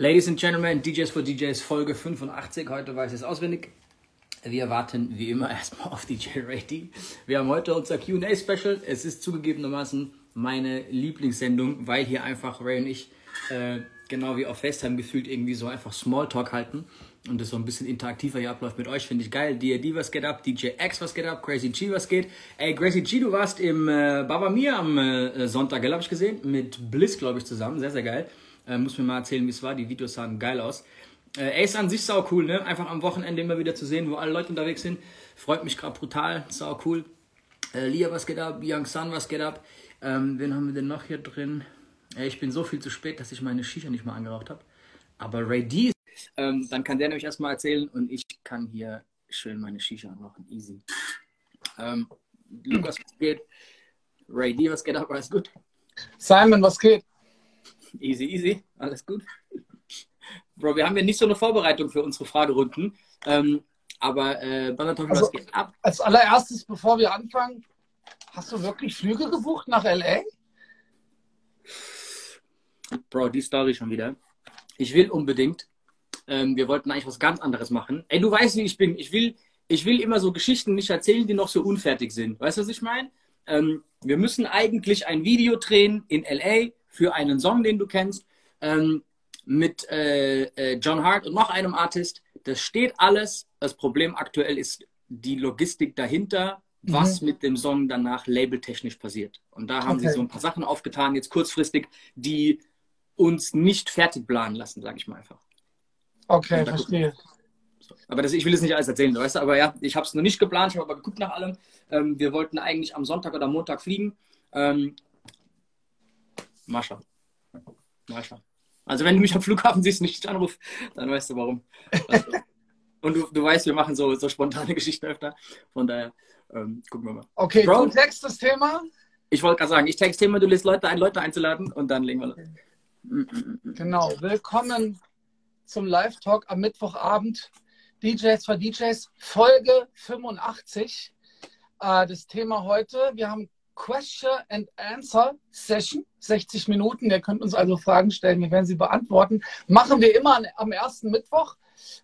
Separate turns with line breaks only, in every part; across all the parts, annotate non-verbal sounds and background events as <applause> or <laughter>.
Ladies and Gentlemen, DJs for DJs Folge 85. Heute weiß ich es auswendig. Wir warten wie immer <laughs> erstmal auf DJ Ready. Wir haben heute unser QA Special. Es ist zugegebenermaßen meine Lieblingssendung, weil hier einfach Ray und ich, äh, genau wie auf FaceTime gefühlt, irgendwie so einfach Smalltalk halten und das so ein bisschen interaktiver hier abläuft mit euch. Finde ich geil. DRD, was geht ab? DJ X, was geht ab? Crazy G, was geht? Ey, Crazy G, du warst im äh, Baba Mir am äh, Sonntag, glaube ich, gesehen. Mit Bliss, glaube ich, zusammen. Sehr, sehr geil. Äh, muss mir mal erzählen, wie es war. Die Videos sahen geil aus. Äh, Ace an sich sau cool, ne? Einfach am Wochenende immer wieder zu sehen, wo alle Leute unterwegs sind. Freut mich gerade brutal. Sau cool. Äh, Lia, was geht ab? Young Sun, was geht ab? Ähm, wen haben wir denn noch hier drin? Äh, ich bin so viel zu spät, dass ich meine Shisha nicht mal angeraucht habe. Aber Ray D, ähm, dann kann der nämlich erstmal erzählen und ich kann hier schön meine Shisha anrauchen. Easy. Ähm, Lukas, was geht? Ray D, was geht ab? Alles gut?
Simon, was geht?
Easy, easy, alles gut. Bro, wir haben ja nicht so eine Vorbereitung für unsere Fragerunden. Ähm, aber äh, Banatok,
Also-
was geht ab?
Als allererstes, bevor wir anfangen, hast du wirklich Flüge gebucht nach LA?
Bro, die Story schon wieder. Ich will unbedingt. Ähm, wir wollten eigentlich was ganz anderes machen. Ey, du weißt, wie ich bin. Ich will, ich will immer so Geschichten nicht erzählen, die noch so unfertig sind. Weißt du, was ich meine? Ähm, wir müssen eigentlich ein Video drehen in LA für einen Song, den du kennst, ähm, mit äh, äh, John Hart und noch einem Artist. Das steht alles. Das Problem aktuell ist die Logistik dahinter, was mit dem Song danach labeltechnisch passiert. Und da haben sie
Okay.
so ein paar Sachen aufgetan, jetzt kurzfristig, die uns nicht fertig planen lassen, sage ich mal einfach.
Okay, verstehe.
So. Aber das, ich will jetzt nicht alles erzählen, weißt du? Aber ja, ich habe es noch nicht geplant, ich habe aber geguckt nach allem. Ähm, wir wollten eigentlich am Sonntag oder Montag fliegen. Ähm, mal schauen. Mal schauen. Also wenn du mich am Flughafen siehst und ich dich anruf, dann weißt du warum. Also, <laughs> und du, du weißt, wir machen so, so spontane Geschichten öfter. Von daher ähm, gucken wir mal.
Okay,
Bro.
du text das Thema.
Ich wollte gerade sagen, ich texte immer, du lässt Leute ein, Leute einzuladen und dann legen wir los.
Genau. Willkommen zum Live-Talk am Mittwochabend. DJs for DJs, Folge 85. Äh, das Thema heute, wir haben Question and Answer Session, 60 Minuten. Ihr könnt uns also Fragen stellen, wir werden sie beantworten. Machen wir immer am ersten Mittwoch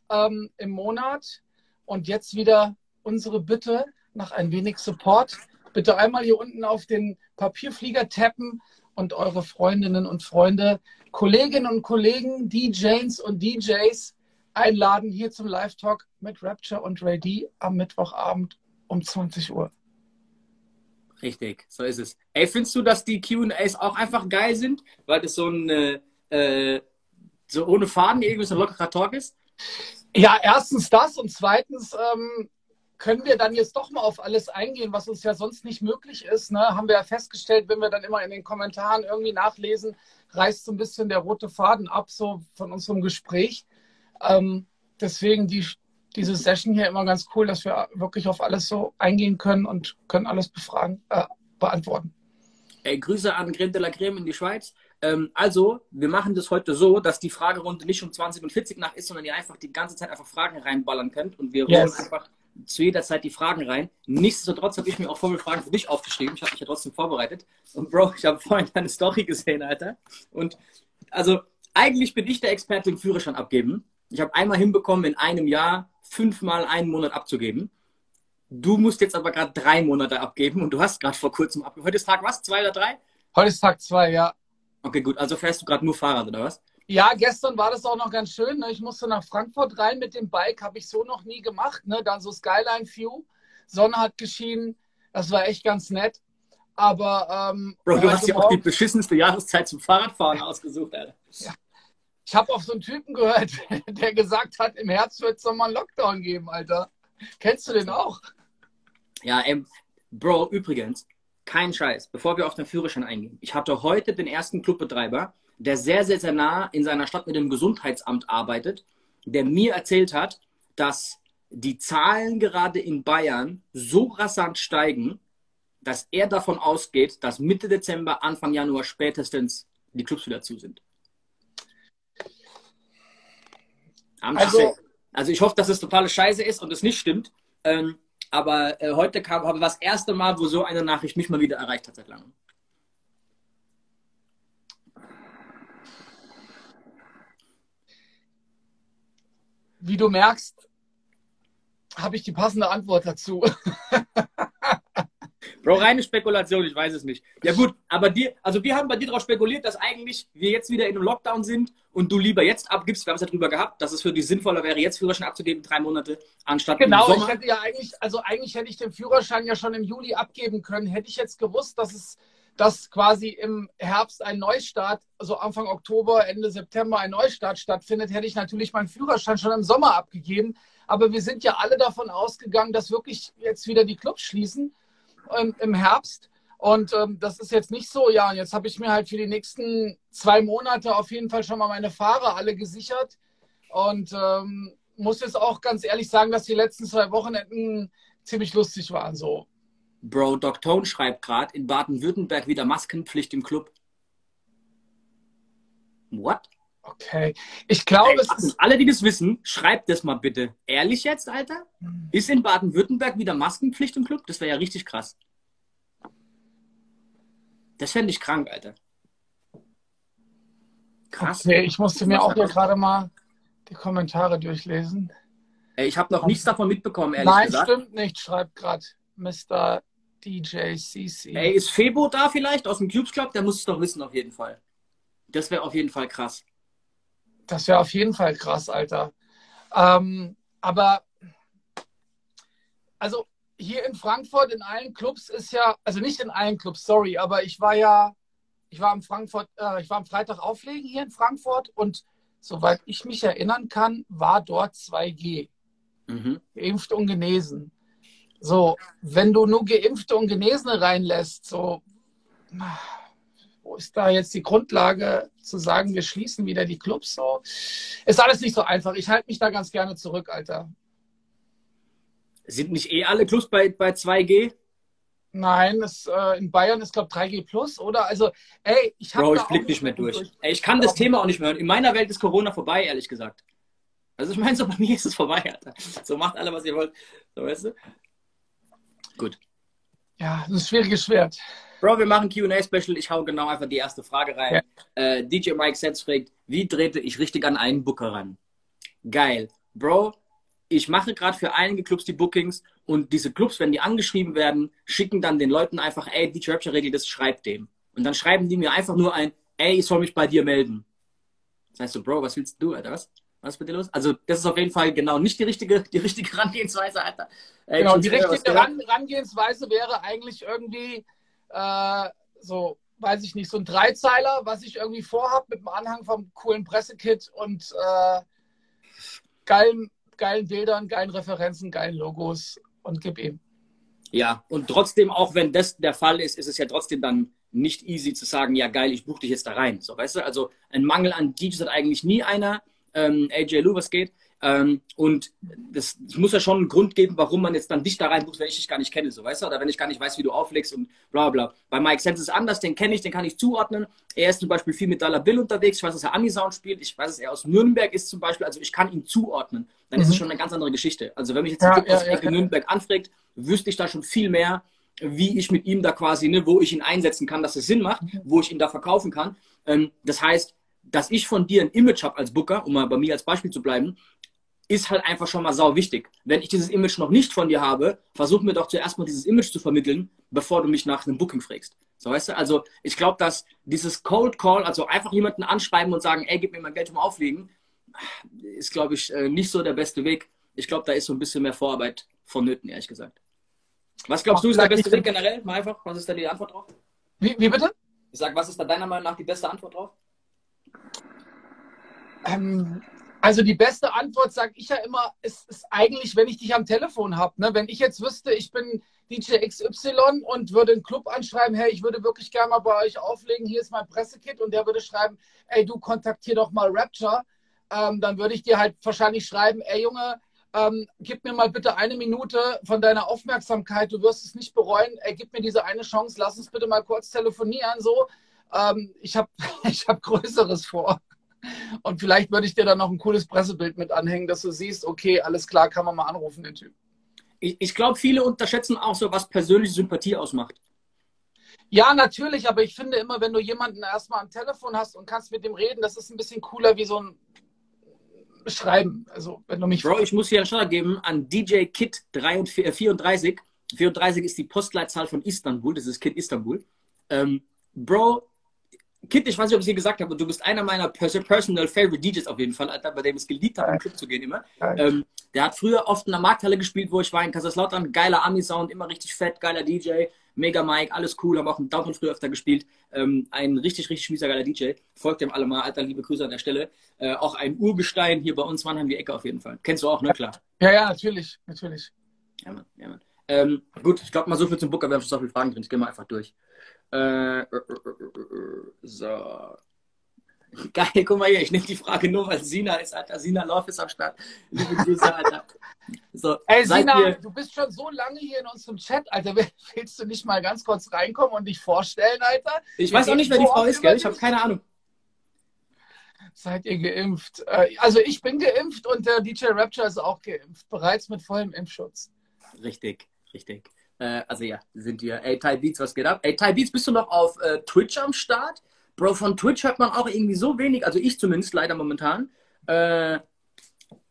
ähm, im Monat. Und jetzt wieder unsere Bitte nach ein wenig Support. Bitte einmal hier unten auf den Papierflieger tappen und eure Freundinnen und Freunde, Kolleginnen und Kollegen, DJs und DJs einladen hier zum Live-Talk mit Rapture und Ray D am Mittwochabend um 20 Uhr.
Richtig, so ist es. Ey, findest du, dass die QAs auch einfach geil sind, weil das so ein äh, äh, so ohne Faden irgendwie so ein lockerer Talk ist?
Ja, erstens das und zweitens ähm, können wir dann jetzt doch mal auf alles eingehen, was uns ja sonst nicht möglich ist. Ne? Haben wir ja festgestellt, wenn wir dann immer in den Kommentaren irgendwie nachlesen, reißt so ein bisschen der rote Faden ab, so von unserem Gespräch. Ähm, deswegen die, diese Session hier immer ganz cool, dass wir wirklich auf alles so eingehen können und können alles befragen, äh, beantworten.
Ey, Grüße an Creme de la Creme in die Schweiz. Ähm, also, wir machen das heute so, dass die Fragerunde nicht um 20 und 40 nach ist, sondern ihr einfach die ganze Zeit einfach Fragen reinballern könnt und wir
Yes.
einfach zu jeder Zeit die Fragen rein. Nichtsdestotrotz habe ich mir auch Vorbeifragen für dich aufgeschrieben. Ich habe mich ja trotzdem vorbereitet. Und Bro, ich habe vorhin deine Story gesehen, Alter. Und also, eigentlich bin ich der Experte im Führerschein abgeben. Ich habe einmal hinbekommen, in einem Jahr fünfmal einen Monat abzugeben. Du musst jetzt aber gerade drei Monate abgeben und du hast gerade vor kurzem abgegeben. Heute ist Tag was? Zwei oder drei?
Heute ist Tag zwei, ja.
Okay, gut. Also fährst du gerade nur Fahrrad, oder was?
Ja, gestern war das auch noch ganz schön. Ne? Ich musste nach Frankfurt rein mit dem Bike, habe ich so noch nie gemacht. Ne? Dann so Skyline View, Sonne hat geschienen, das war echt ganz nett. Aber ähm,
Bro, du hast ja auch die beschissenste Jahreszeit zum Fahrradfahren ausgesucht, Alter.
Ich habe auf so einen Typen gehört, <laughs> der gesagt hat, im Herbst wird es nochmal einen Lockdown geben, Alter. Kennst du den auch?
Ja, ähm, Bro, übrigens, kein Scheiß, bevor wir auf den Führerschein eingehen. Ich hatte heute den ersten Clubbetreiber, der sehr, sehr, sehr nah in seiner Stadt mit dem Gesundheitsamt arbeitet, der mir erzählt hat, dass die Zahlen gerade in Bayern so rasant steigen, dass er davon ausgeht, dass Mitte Dezember, Anfang Januar spätestens die Clubs wieder zu sind.
Also-
also ich hoffe, dass es totale Scheiße ist und es nicht stimmt. Ähm, aber äh, heute kam, aber das erste Mal, wo so eine Nachricht mich mal wieder erreicht hat seit langem.
wie du merkst, habe ich die passende Antwort dazu. <laughs>
Bro, reine Spekulation, ich weiß es nicht. Ja gut, aber dir, also wir haben bei dir darauf spekuliert, dass eigentlich wir jetzt wieder in einem Lockdown sind und du lieber jetzt abgibst, wir haben es ja drüber gehabt, dass es für dich sinnvoller wäre, jetzt Führerschein abzugeben, drei Monate, anstatt
Genau, ich hätte ja eigentlich, also eigentlich hätte ich den Führerschein ja schon im Juli abgeben können. Hätte ich jetzt gewusst, dass es dass quasi im Herbst ein Neustart, also Anfang Oktober, Ende September ein Neustart stattfindet, hätte ich natürlich meinen Führerschein schon im Sommer abgegeben. Aber wir sind ja alle davon ausgegangen, dass wirklich jetzt wieder die Clubs schließen ähm, im Herbst. Und ähm, das ist jetzt nicht so, ja. Und jetzt habe ich mir halt für die nächsten zwei Monate auf jeden Fall schon mal meine Fahrer alle gesichert. Und ähm, muss jetzt auch ganz ehrlich sagen, dass die letzten zwei Wochenenden ziemlich lustig waren. So.
Bro, Doc Tone schreibt gerade, in Baden-Württemberg wieder Maskenpflicht im Club. What?
Okay. Ich glaube, Ey,
es ist. Alle, die das wissen, schreibt das mal bitte. Ehrlich jetzt, Alter? Ist in Baden-Württemberg wieder Maskenpflicht im Club? Das wäre ja richtig krass. Das fände ich krank, Alter.
Krass. Okay, ich musste mir auch hier gerade mal die Kommentare durchlesen.
Ey, ich habe noch nichts davon mitbekommen, ehrlich
Nein,
gesagt.
Nein, stimmt nicht, schreibt gerade Mr. DJ CC.
Ey, ist Febo da vielleicht aus dem Cubes Club? Der muss es doch wissen, auf jeden Fall. Das wäre auf jeden Fall krass.
Das wäre auf jeden Fall krass, Alter. Ähm, aber, also hier in Frankfurt in allen Clubs ist ja, also nicht in allen Clubs, sorry, aber ich war ja, ich war am Frankfurt, äh, ich war am Freitag auflegen hier in Frankfurt und soweit ich mich erinnern kann, war dort 2G. Mhm. Geimpft und genesen. So, wenn du nur Geimpfte und Genesene reinlässt, so, wo ist da jetzt die Grundlage zu sagen, wir schließen wieder die Clubs so? Ist alles nicht so einfach. Ich halte mich da ganz gerne zurück, Alter.
Sind nicht eh alle Clubs bei, bei 2G?
Nein, das, äh, in Bayern ist, glaube ich, 3G plus, oder? Also, ey, ich habe.
Bro, ich blick nicht mehr durch. durch. Ey, ich kann das Thema auch nicht mehr hören. In meiner Welt ist Corona vorbei, ehrlich gesagt. Also, ich meine, so bei <laughs> mir ist es vorbei, Alter. So macht alle, was ihr wollt. So, weißt du? Gut.
Ja, das ist ein schwieriges Schwert.
Bro, wir machen QA-Special. Ich hau genau einfach die erste Frage rein. Ja. Äh, DJ Mike Setz fragt, wie drehte ich richtig an einen Booker ran? Geil. Bro, ich mache gerade für einige Clubs die Bookings und diese Clubs, wenn die angeschrieben werden, schicken dann den Leuten einfach, ey, DJ Rapture regelt das, schreib dem. Und dann schreiben die mir einfach nur ein, ey, ich soll mich bei dir melden. Das heißt so, Bro, was willst du, Alter? Was? Was ist mit dir los? Also, das ist auf jeden Fall genau nicht die richtige, die richtige Herangehensweise, Alter.
Äh, genau, die richtige Herangehensweise wäre eigentlich irgendwie äh, so, weiß ich nicht, so ein Dreizeiler, was ich irgendwie vorhabe mit dem Anhang vom coolen Pressekit und äh, geilen, geilen Bildern, geilen Referenzen, geilen Logos und gib ihm.
Ja, und trotzdem, auch wenn das der Fall ist, ist es ja trotzdem dann nicht easy zu sagen, ja geil, ich buche dich jetzt da rein. So, weißt du, also ein Mangel an DJs hat eigentlich nie einer ähm, AJ Lou, was geht. Ähm, und das, das, muss ja schon einen Grund geben, warum man jetzt dann dich da reinbucht, wenn ich dich gar nicht kenne, so weißt du, oder wenn ich gar nicht weiß, wie du auflegst und bla bla. Bei Mike Sense ist anders, den kenne ich, den kann ich zuordnen. Er ist zum Beispiel viel mit Dollar Bill unterwegs. Ich weiß, dass er Anisound spielt. Ich weiß, dass er aus Nürnberg ist zum Beispiel. Also ich kann ihn zuordnen. Dann mhm. ist es mhm. schon eine ganz andere Geschichte. Also wenn mich jetzt ja, ja, aus ja, ja, Nürnberg anfragt, wüsste ich da schon viel mehr, wie ich mit ihm da quasi, ne, wo ich ihn einsetzen kann, dass es Sinn macht, mhm. wo ich ihn da verkaufen kann. Ähm, das heißt, dass ich von dir ein Image habe als Booker, um mal bei mir als Beispiel zu bleiben, ist halt einfach schon mal sau wichtig. Wenn ich dieses Image noch nicht von dir habe, versuch mir doch zuerst mal dieses Image zu vermitteln, bevor du mich nach einem Booking fragst. So weißt du? Also ich glaube, dass dieses Cold Call, also einfach jemanden anschreiben und sagen, ey, gib mir mein Geld zum Auflegen, ist, glaube ich, äh, nicht so der beste Weg. Ich glaube, da ist so ein bisschen mehr Vorarbeit vonnöten, ehrlich gesagt. Was glaubst du, ist der beste Weg generell? Mal einfach, was ist da die Antwort drauf?
Wie, wie bitte?
Ich sag, was ist da deiner Meinung nach die beste Antwort drauf?
Ähm, also die beste Antwort, sage ich ja immer, ist, ist, eigentlich, wenn ich dich am Telefon habe. Ne? Wenn ich jetzt wüsste, ich bin DJ XY und würde einen Club anschreiben, hey, ich würde wirklich gerne mal bei euch auflegen, hier ist mein Pressekit und der würde schreiben, ey, du kontaktier doch mal Rapture, ähm, dann würde ich dir halt wahrscheinlich schreiben, ey Junge, ähm, gib mir mal bitte eine Minute von deiner Aufmerksamkeit, du wirst es nicht bereuen, ey, gib mir diese eine Chance, lass uns bitte mal kurz telefonieren, so. Ähm, ich habe <laughs> ich hab Größeres vor. Und vielleicht würde ich dir dann noch ein cooles Pressebild mit anhängen, dass du siehst, okay, alles klar, kann man mal anrufen, den Typ.
Ich, ich glaube, viele unterschätzen auch so, was persönliche Sympathie ausmacht.
Ja, natürlich, aber ich finde immer, wenn du jemanden erstmal am Telefon hast und kannst mit dem reden, das ist ein bisschen cooler wie so ein schreiben. Also, wenn du mich.
Bro, ich muss hier einen Standard geben an DJ Kit 34. 34 ist die Postleitzahl von Istanbul. Das ist Kit Istanbul. Ähm, Bro, Kit, ich weiß nicht, ob ich es dir gesagt habe, du bist einer meiner personal favorite DJs auf jeden Fall, Alter, bei dem es geliebt hat, im Club zu gehen immer. Ähm, der hat früher oft in der Markthalle gespielt, wo ich war in Kaiserslautern. Geiler Ami-Sound, immer richtig fett, geiler DJ. Mega Mike, alles cool, haben auch im Downtown früher öfter gespielt. Ähm, ein richtig, richtig schmieser geiler DJ. Folgt dem alle mal, Alter, liebe Grüße an der Stelle. Äh, auch ein Urgestein hier bei uns, Mannheim, die Ecke auf jeden Fall. Kennst du auch, ne? Klar.
Ja, ja, natürlich, natürlich.
Ja, Mann, ja, Mann. Ähm, gut, ich glaube mal so viel zum Booker, wir haben schon so viele Fragen drin. Ich gehe mal einfach durch. Äh, so. Geil, guck mal hier, ich nehme die Frage nur, weil Sina ist, Alter. Sina Love ist am Start. Liebe Grüße, Alter.
So, Ey, Sina, ihr... du bist schon so lange hier in unserem Chat, Alter. Willst du nicht mal ganz kurz reinkommen und dich vorstellen, Alter?
Ich weiß auch nicht, wer die Frau ist, gell? Ich habe keine Ahnung.
Seid ihr geimpft? Äh, also ich bin geimpft und der DJ Rapture ist auch geimpft, bereits mit vollem Impfschutz.
Richtig, richtig. Äh, also ja, sind wir. Ey, Ty Beats, was geht ab? Ey, Ty Beats, bist du noch auf äh, Twitch am Start? Bro, von Twitch hört man auch irgendwie so wenig, also ich zumindest leider momentan. Äh,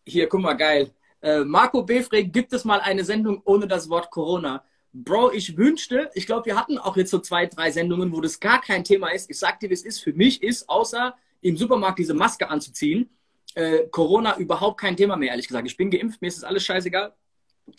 hier, guck mal, geil. Äh, Marco Befre, gibt es mal eine Sendung ohne das Wort Corona? Bro, ich wünschte, ich glaube, wir hatten auch jetzt so zwei, drei Sendungen, wo das gar kein Thema ist. Ich sag dir, wie es ist. Für mich ist, außer im Supermarkt diese Maske anzuziehen, äh, Corona überhaupt kein Thema mehr, ehrlich gesagt. Ich bin geimpft, mir ist das alles scheißegal.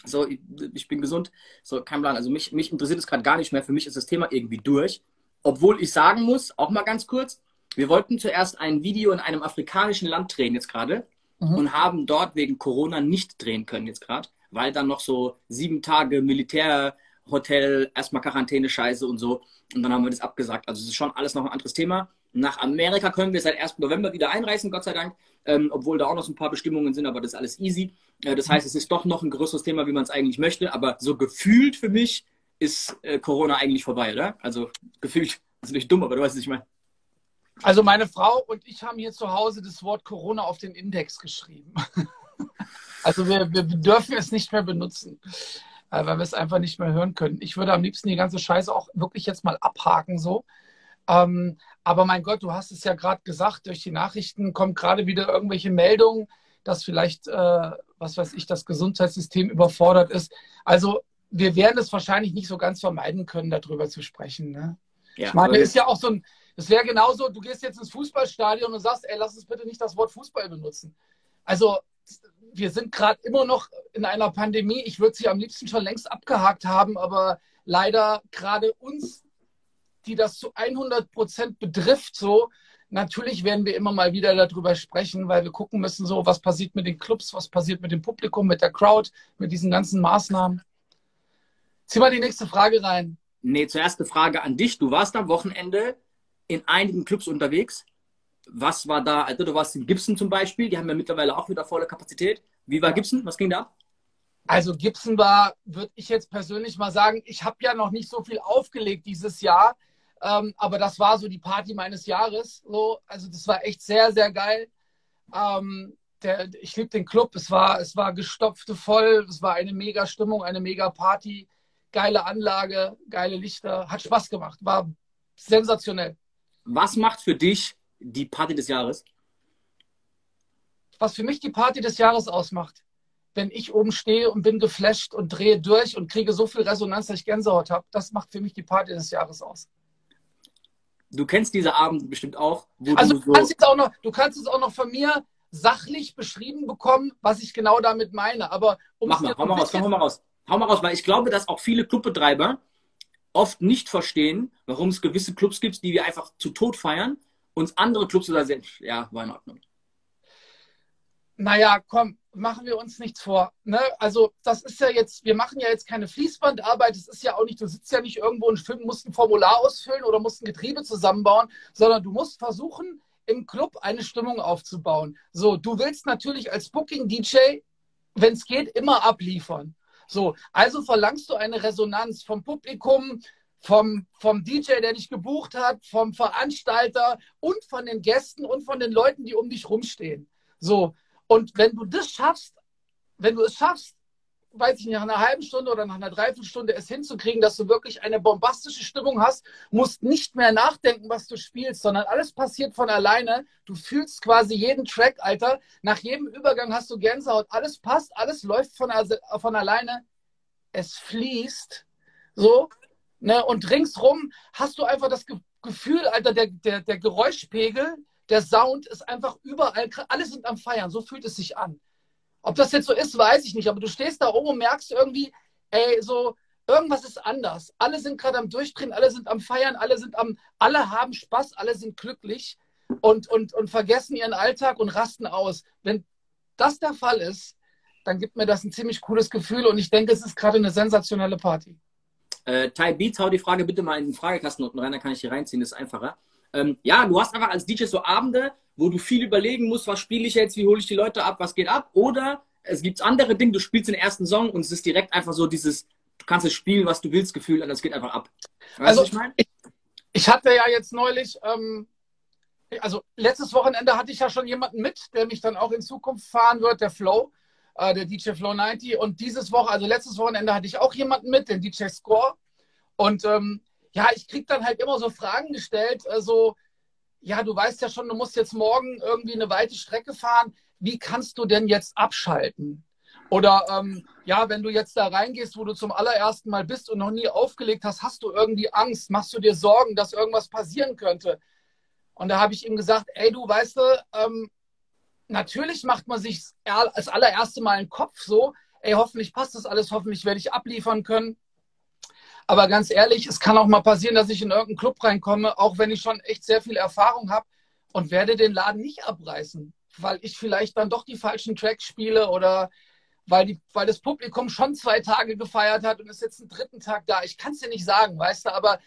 So, ich, bin gesund. So, kein Plan. Also mich, mich interessiert es gerade gar nicht mehr. Für mich ist das Thema irgendwie durch. Obwohl ich sagen muss, auch mal ganz kurz, wir wollten zuerst ein Video in einem afrikanischen Land drehen jetzt gerade mhm. und haben dort wegen Corona nicht drehen können jetzt gerade, weil dann noch so sieben Tage Militärhotel, erstmal Quarantäne, Scheiße und so. Und dann haben wir das abgesagt. Also es ist schon alles noch ein anderes Thema. Nach Amerika können wir seit 1. November wieder einreisen, Gott sei Dank, ähm, obwohl da auch noch so ein paar Bestimmungen sind, aber das ist alles easy. Äh, das heißt, es ist doch noch ein größeres Thema, wie man es eigentlich möchte, aber so gefühlt für mich ist äh, Corona eigentlich vorbei, oder? Also gefühlt, das ist nicht dumm, aber du weißt, was ich meine.
Also meine Frau und ich haben hier zu Hause das Wort Corona auf den Index geschrieben. <laughs> also wir, wir, dürfen es nicht mehr benutzen, äh, weil wir es einfach nicht mehr hören können. Ich würde am liebsten die ganze Scheiße auch wirklich jetzt mal abhaken so. Ähm, aber mein Gott, du hast es ja gerade gesagt, durch die Nachrichten kommen gerade wieder irgendwelche Meldungen, dass vielleicht, äh, was weiß ich, das Gesundheitssystem überfordert ist. Also wir werden es wahrscheinlich nicht so ganz vermeiden können, darüber zu sprechen. Ne? Ja, ich meine, ist ja auch so ein, es wäre genauso, du gehst jetzt ins Fußballstadion und sagst, ey, lass uns bitte nicht das Wort Fußball benutzen. Also wir sind gerade immer noch in einer Pandemie. Ich würde sie am liebsten schon längst abgehakt haben, aber leider gerade uns die das zu 100 Prozent betrifft, so, natürlich werden wir immer mal wieder darüber sprechen, weil wir gucken müssen, so, was passiert mit den Clubs, was passiert mit dem Publikum, mit der Crowd, mit diesen ganzen Maßnahmen. Zieh mal die nächste Frage rein.
Nee, zuerst eine Frage an dich. Du warst am Wochenende in einigen Clubs unterwegs. Was war da? Also du warst in Gibson zum Beispiel, die haben ja mittlerweile auch wieder volle Kapazität. Wie war Gibson? Was ging da ab?
Also Gibson war, würde ich jetzt persönlich mal sagen, ich habe ja noch nicht so viel aufgelegt dieses Jahr. Ähm, aber das war so die Party meines Jahres. So. Also das war echt sehr, sehr geil. Ähm, der, ich liebe den Club. Es war, es war gestopfte voll. Es war eine mega Stimmung, eine mega Party. Geile Anlage, geile Lichter. Hat Spaß gemacht. War sensationell.
Was macht für dich die Party des Jahres?
Was für mich die Party des Jahres ausmacht, wenn ich oben stehe und bin geflasht und drehe durch und kriege so viel Resonanz, dass ich Gänsehaut habe, das macht für mich die Party des Jahres aus.
Du kennst diese Abend bestimmt auch.
also du, so kannst jetzt auch noch, du kannst es auch noch von mir sachlich beschrieben bekommen, was ich genau damit meine. Aber
um Mach mal, hau mal raus, hau mal raus. Hau mal raus, weil ich glaube, dass auch viele Clubbetreiber oft nicht verstehen, warum es gewisse Clubs gibt, die wir einfach zu Tod feiern und andere Clubs da sind, ja, war in Ordnung.
Naja, komm, machen wir uns nichts vor. Ne? Also das ist ja jetzt, wir machen ja jetzt keine Fließbandarbeit, es ist ja auch nicht, du sitzt ja nicht irgendwo und musst ein Formular ausfüllen oder musst ein Getriebe zusammenbauen, sondern du musst versuchen, im Club eine Stimmung aufzubauen. So, du willst natürlich als Booking-DJ, wenn es geht, immer abliefern. So, also verlangst du eine Resonanz vom Publikum, vom, vom DJ, der dich gebucht hat, vom Veranstalter und von den Gästen und von den Leuten, die um dich rumstehen. So, und wenn du das schaffst, wenn du es schaffst, weiß ich nicht, nach einer halben Stunde oder nach einer Dreiviertelstunde es hinzukriegen, dass du wirklich eine bombastische Stimmung hast, musst nicht mehr nachdenken, was du spielst, sondern alles passiert von alleine. Du fühlst quasi jeden Track, Alter. Nach jedem Übergang hast du Gänsehaut. Alles passt, alles läuft von, von alleine. Es fließt. So. Ne? Und ringsrum hast du einfach das Gefühl, Alter, der, der, der Geräuschpegel, der Sound ist einfach überall. Alle sind am Feiern. So fühlt es sich an. Ob das jetzt so ist, weiß ich nicht. Aber du stehst da oben und merkst irgendwie, ey, so, irgendwas ist anders. Alle sind gerade am Durchdrehen, alle sind am Feiern, alle sind am, alle haben Spaß, alle sind glücklich und, und, und vergessen ihren Alltag und rasten aus. Wenn das der Fall ist, dann gibt mir das ein ziemlich cooles Gefühl und ich denke, es ist gerade eine sensationelle Party.
Äh, Ty Beats, hau die Frage bitte mal in den Fragekasten unten rein, dann kann ich hier reinziehen, das ist einfacher. Ähm, ja, du hast einfach als DJ so Abende, wo du viel überlegen musst, was spiele ich jetzt, wie hole ich die Leute ab, was geht ab. Oder es gibt andere Dinge, du spielst den ersten Song und es ist direkt einfach so dieses, du kannst es spielen, was du willst, Gefühl, und es geht einfach ab.
Weißt also, ich, mein? ich, ich, hatte ja jetzt neulich, ähm, also letztes Wochenende hatte ich ja schon jemanden mit, der mich dann auch in Zukunft fahren wird, der Flow, äh, der DJ Flow 90. Und dieses Woche, also letztes Wochenende hatte ich auch jemanden mit, den DJ Score. Und ähm, ja, ich kriege dann halt immer so Fragen gestellt, äh, so, ja, du weißt ja schon, du musst jetzt morgen irgendwie eine weite Strecke fahren. Wie kannst du denn jetzt abschalten? Oder ähm, ja, wenn du jetzt da reingehst, wo du zum allerersten Mal bist und noch nie aufgelegt hast, hast du irgendwie Angst? Machst du dir Sorgen, dass irgendwas passieren könnte? Und da habe ich ihm gesagt, ey, du weißt ähm, natürlich macht man sich als allererste Mal einen Kopf so, ey, hoffentlich passt das alles, hoffentlich werde ich abliefern können. Aber ganz ehrlich, es kann auch mal passieren, dass ich in irgendeinen Club reinkomme, auch wenn ich schon echt sehr viel Erfahrung habe und werde den Laden nicht abreißen, weil ich vielleicht dann doch die falschen Tracks spiele oder weil, die, weil das Publikum schon zwei Tage gefeiert hat und ist jetzt einen dritten Tag da. Ich kann es dir nicht sagen, weißt du, aber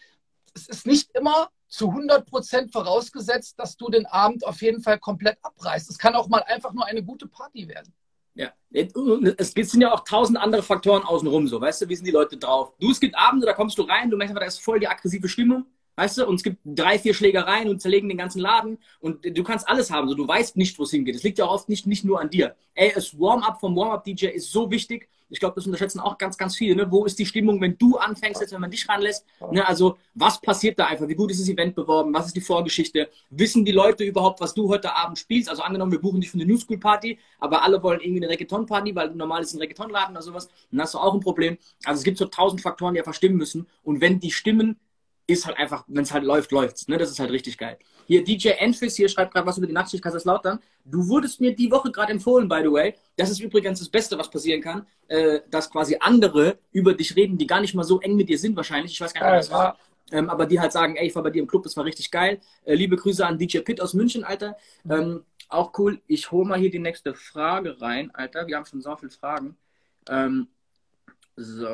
es ist nicht immer zu 100 Prozent vorausgesetzt, dass du den Abend auf jeden Fall komplett abreißt. Es kann auch mal einfach nur eine gute Party werden.
Ja, es sind ja auch tausend andere Faktoren außenrum, so, weißt du, wie sind die Leute drauf? Du, es gibt Abende, da kommst du rein, du merkst einfach, da ist voll die aggressive Stimmung, weißt du, und es gibt drei, vier Schlägereien und zerlegen den ganzen Laden und du kannst alles haben, so, du weißt nicht, wo es hingeht. Es liegt ja oft nicht, nicht nur an dir. Ey, das Warm-up vom Warm-up-DJ ist so wichtig, ich glaube, das unterschätzen auch ganz, ganz viele. Ne? Wo ist die Stimmung, wenn du anfängst, jetzt, wenn man dich ranlässt? Ne? Also, was passiert da einfach? Wie gut ist das Event beworben? Was ist die Vorgeschichte? Wissen die Leute überhaupt, was du heute Abend spielst? Also, angenommen, wir buchen dich für eine New School Party, aber alle wollen irgendwie eine Reggaeton-Party, weil normal ist ein Reggaeton-Laden oder sowas. Dann hast du auch ein Problem. Also, es gibt so tausend Faktoren, die einfach stimmen müssen. Und wenn die stimmen, ist halt einfach, wenn es halt läuft, läuft's. Ne? Das ist halt richtig geil. Hier, DJ Enfis hier schreibt gerade was über die Nachtschicht Kaiserslautern. Du wurdest mir die Woche gerade empfohlen, by the way. Das ist übrigens das Beste, was passieren kann, äh, dass quasi andere über dich reden, die gar nicht mal so eng mit dir sind wahrscheinlich. Ich weiß gar nicht, was das war. Ähm, aber die halt sagen, ey, ich war bei dir im Club, das war richtig geil. Äh, liebe Grüße an DJ Pitt aus München, Alter. Ähm, auch cool. Ich hole mal hier die nächste Frage rein, Alter. Wir haben schon so viele Fragen. Ähm, so.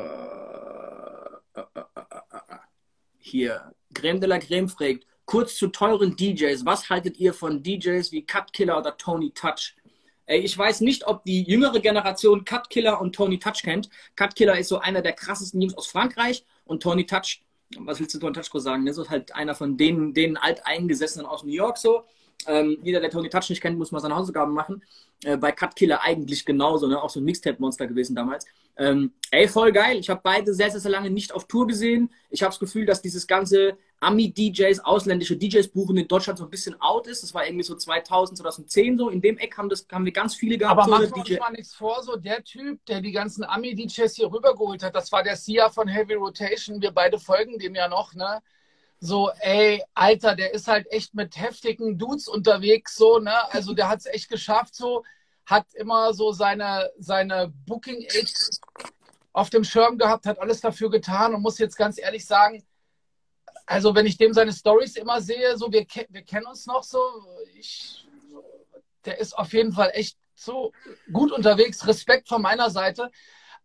Hier. Creme de la Creme fragt, kurz zu teuren DJs. Was haltet ihr von DJs wie Cut Killer oder Tony Touch? Ey, ich weiß nicht, ob die jüngere Generation Cut Killer und Tony Touch kennt. Cut Killer ist so einer der krassesten Jungs aus Frankreich und Tony Touch, was willst du Tony Touch sagen? Das ist halt einer von denen, den Alteingesessenen aus New York so. Ähm, jeder, der Tony Touch nicht kennt, muss mal seine Hausaufgaben machen. Äh, bei Cut Killer eigentlich genauso, ne? auch so ein Mixtape-Monster gewesen damals. Ähm, ey, voll geil. Ich habe beide sehr, sehr, sehr lange nicht auf Tour gesehen. Ich habe das Gefühl, dass dieses ganze Ami-DJs, ausländische DJs buchen in Deutschland so ein bisschen out ist. Das war irgendwie so 2000, 2010 so. In dem Eck haben, das, haben wir ganz viele
gehabt. Aber machen wir uns mal nichts vor, so der Typ, der die ganzen Ami-DJs hier rübergeholt hat, das war der Sia von Heavy Rotation. Wir beide folgen dem ja noch, ne? So, ey, Alter, der ist halt echt mit heftigen Dudes unterwegs, so, ne? Also der hat es echt geschafft, so hat immer so seine, seine Booking auf dem Schirm gehabt, hat alles dafür getan und muss jetzt ganz ehrlich sagen, also wenn ich dem seine Stories immer sehe, so wir, wir kennen uns noch so, ich, der ist auf jeden Fall echt so gut unterwegs, Respekt von meiner Seite.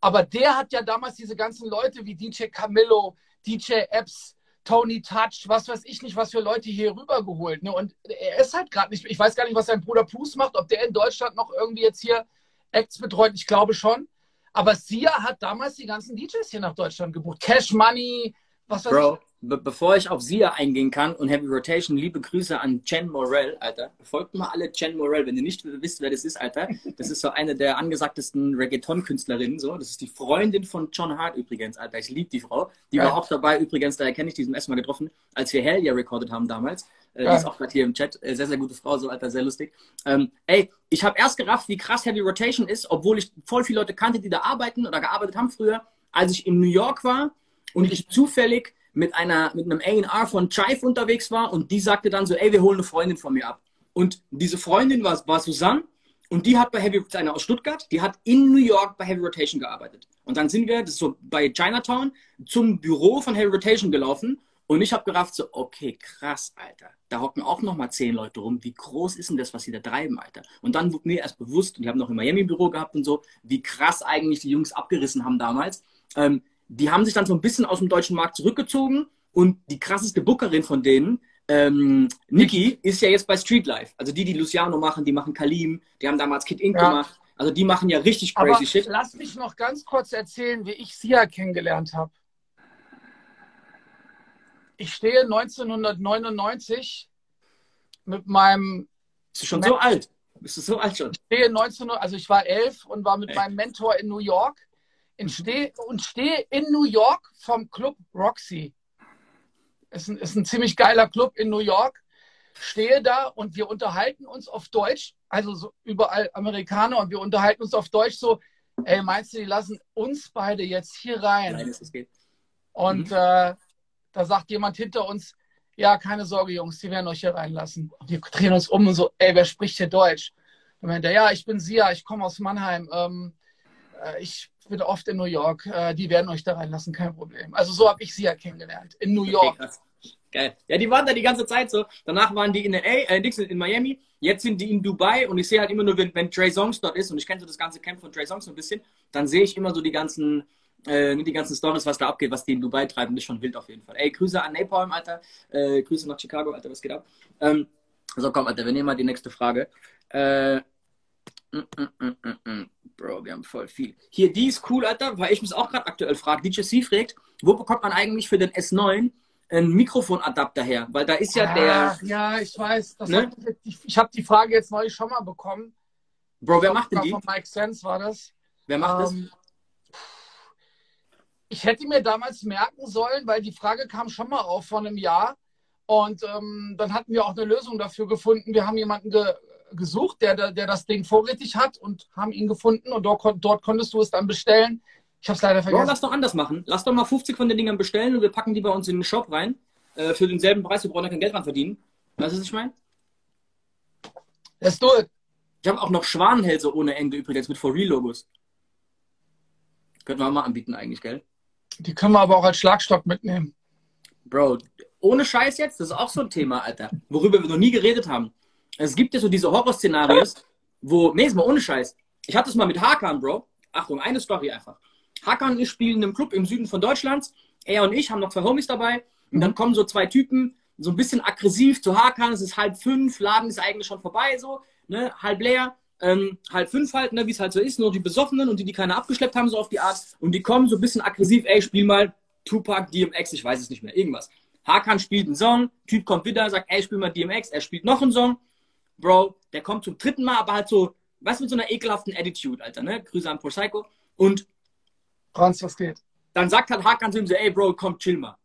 Aber der hat ja damals diese ganzen Leute wie DJ Camillo, DJ Epps, Tony Touch, was weiß ich nicht, was für Leute hier rübergeholt. Ne? Und er ist halt gerade nicht, ich weiß gar nicht, was sein Bruder Plus macht, ob der in Deutschland noch irgendwie jetzt hier Acts betreut, ich glaube schon. Aber Sia hat damals die ganzen DJs hier nach Deutschland gebucht. Cash Money, was weiß
Bro,
ich.
Be bevor ich auf Sia eingehen kann und Heavy Rotation, liebe Grüße an Chen Morell, Alter. Folgt mal alle Chen Morell, wenn ihr nicht wisst, wer das ist, Alter. Das ist so eine der angesagtesten Reggaeton-Künstlerinnen, so. Das ist die Freundin von John Hart übrigens, Alter. Ich liebe die Frau. Die ja. war auch dabei übrigens, daher kenne ich die zum ersten Mal getroffen, als wir Hell Yeah recorded haben damals. Äh, ja. Die ist auch gerade hier im Chat. Äh, sehr, sehr gute Frau, so, Alter, sehr lustig. Ähm, ey, ich habe erst gerafft, wie krass Heavy Rotation ist, obwohl ich voll viele Leute kannte, die da arbeiten oder gearbeitet haben früher, als ich in New York war und ich zufällig mit einer mit einem A&R von Chive unterwegs war und die sagte dann so, ey, wir holen eine Freundin von mir ab. Und diese Freundin war, war Susanne und die hat bei Heavy, einer aus Stuttgart, die hat in New York bei Heavy Rotation gearbeitet. Und dann sind wir, das so bei Chinatown, zum Büro von Heavy Rotation gelaufen und ich habe gerafft so, okay, krass, Alter. Da hocken auch noch mal zehn Leute rum. Wie groß ist denn das, was sie da treiben, Alter? Und dann wurde mir erst bewusst, und ich habe noch im Miami Büro gehabt und so, wie krass eigentlich die Jungs abgerissen haben damals. Ähm, die haben sich dann so ein bisschen aus dem deutschen Markt zurückgezogen und die krasseste Bookerin von denen, ähm, Niki, ist ja jetzt bei Street Life. Also die, die Luciano machen, die machen Kalim, die haben damals Kid Ink ja. gemacht. Also die machen ja richtig crazy
Aber Shit. Lass mich noch ganz kurz erzählen, wie ich Sia kennengelernt habe. Ich stehe 1999 mit meinem.
Bist du schon Men so alt? Bist du so alt schon?
Ich stehe 19, also ich war elf und war mit Ey. meinem Mentor in New York in steh, und stehe in New York vom Club Roxy. Ist ein, ist ein ziemlich geiler Club in New York. Stehe da und wir unterhalten uns auf Deutsch, also so überall Amerikaner und wir unterhalten uns auf Deutsch so, ey, meinst du, die lassen uns beide jetzt hier rein? Nein, es geht. Und mhm. äh, da sagt jemand hinter uns, ja, keine Sorge, Jungs, die werden euch hier reinlassen. Und wir drehen uns um und so, ey, wer spricht hier Deutsch? Und meint er, ja, ich bin Sia, ich komme aus Mannheim. Ähm, äh, ich bin oft in New York. Äh, die werden euch da reinlassen, kein Problem. Also so habe ich sie ja kennengelernt, in New York. Okay,
Geil. Ja, die waren da die ganze Zeit so. Danach waren die in LA, äh, in Miami. Jetzt sind die in Dubai und ich sehe halt immer nur, wenn, wenn Trey Songs dort ist und ich kenne so das ganze Camp von Trey Songs so ein bisschen, dann sehe ich immer so die ganzen, äh, die ganzen Stories, was da abgeht, was die in Dubai treiben. Das ist schon wild auf jeden Fall. Ey, Grüße an Napalm, Alter. Äh, Grüße nach Chicago, Alter, was geht ab? Ähm, so, komm, Alter, wir nehmen mal die nächste Frage. Äh, Bro, wir haben voll viel. Hier, die ist cool, Alter, weil ich mich auch gerade aktuell frage. DJ C fragt, wo bekommt man eigentlich für den S9 einen Mikrofonadapter her? Weil da ist ja ah, der.
Ja, ich weiß. Ne? ich ich habe die Frage jetzt neulich schon mal bekommen.
Bro, wer macht denn die?
Von Mike Sense war das.
Wer macht ähm, das?
Ich hätte mir damals merken sollen, weil die Frage kam schon mal auf vor einem Jahr. Und ähm, dann hatten wir auch eine Lösung dafür gefunden. Wir haben jemanden ge gesucht, der, der, das Ding vorrätig hat und haben ihn gefunden und dort, dort konntest du es dann bestellen. Ich habe es leider vergessen.
Bro, lass doch anders machen. Lass doch mal 50 von den Dingern bestellen und wir packen die bei uns in den Shop rein. Äh, für denselben Preis. Wir brauchen da kein Geld dran verdienen. Weißt du, was ich meine?
Let's do it.
Ich habe auch noch Schwanenhälse ohne Ende übrigens mit For Real Logos. Könnten wir mal anbieten eigentlich, gell?
Die können wir aber auch als Schlagstock mitnehmen.
Bro, ohne Scheiß jetzt, das ist auch so ein Thema, Alter. Worüber wir noch nie geredet haben. Es gibt ja so diese Horrorszenarios, wo, nee, ist mal ohne Scheiß. Ich hatte es mal mit Hakan, Bro. Achtung, eine Story einfach. Hakan und ich spielen in einem Club im Süden von Deutschlands. Er und ich haben noch zwei Homies dabei. Und dann kommen so zwei Typen, so ein bisschen aggressiv zu Hakan. Es ist halb fünf, Laden ist eigentlich schon vorbei, so, ne, halb leer. Ähm, halb fünf halt, ne, wie es halt so ist, nur die Besoffenen und die, die keiner abgeschleppt haben, so auf die Art. Und die kommen so ein bisschen aggressiv, ey, spiel mal Tupac, DMX, ich weiß es nicht mehr, irgendwas. Hakan spielt einen Song, Typ kommt wieder, sagt, ey, spiel mal DMX, er spielt noch einen Song. Bro, der kommt zum dritten Mal, aber halt so, was mit so einer ekelhaften Attitude, Alter, ne? Grüße an Psycho. Und
Franz, was geht?
Dann sagt halt Hakan zu ihm so, ey Bro, komm, chill mal.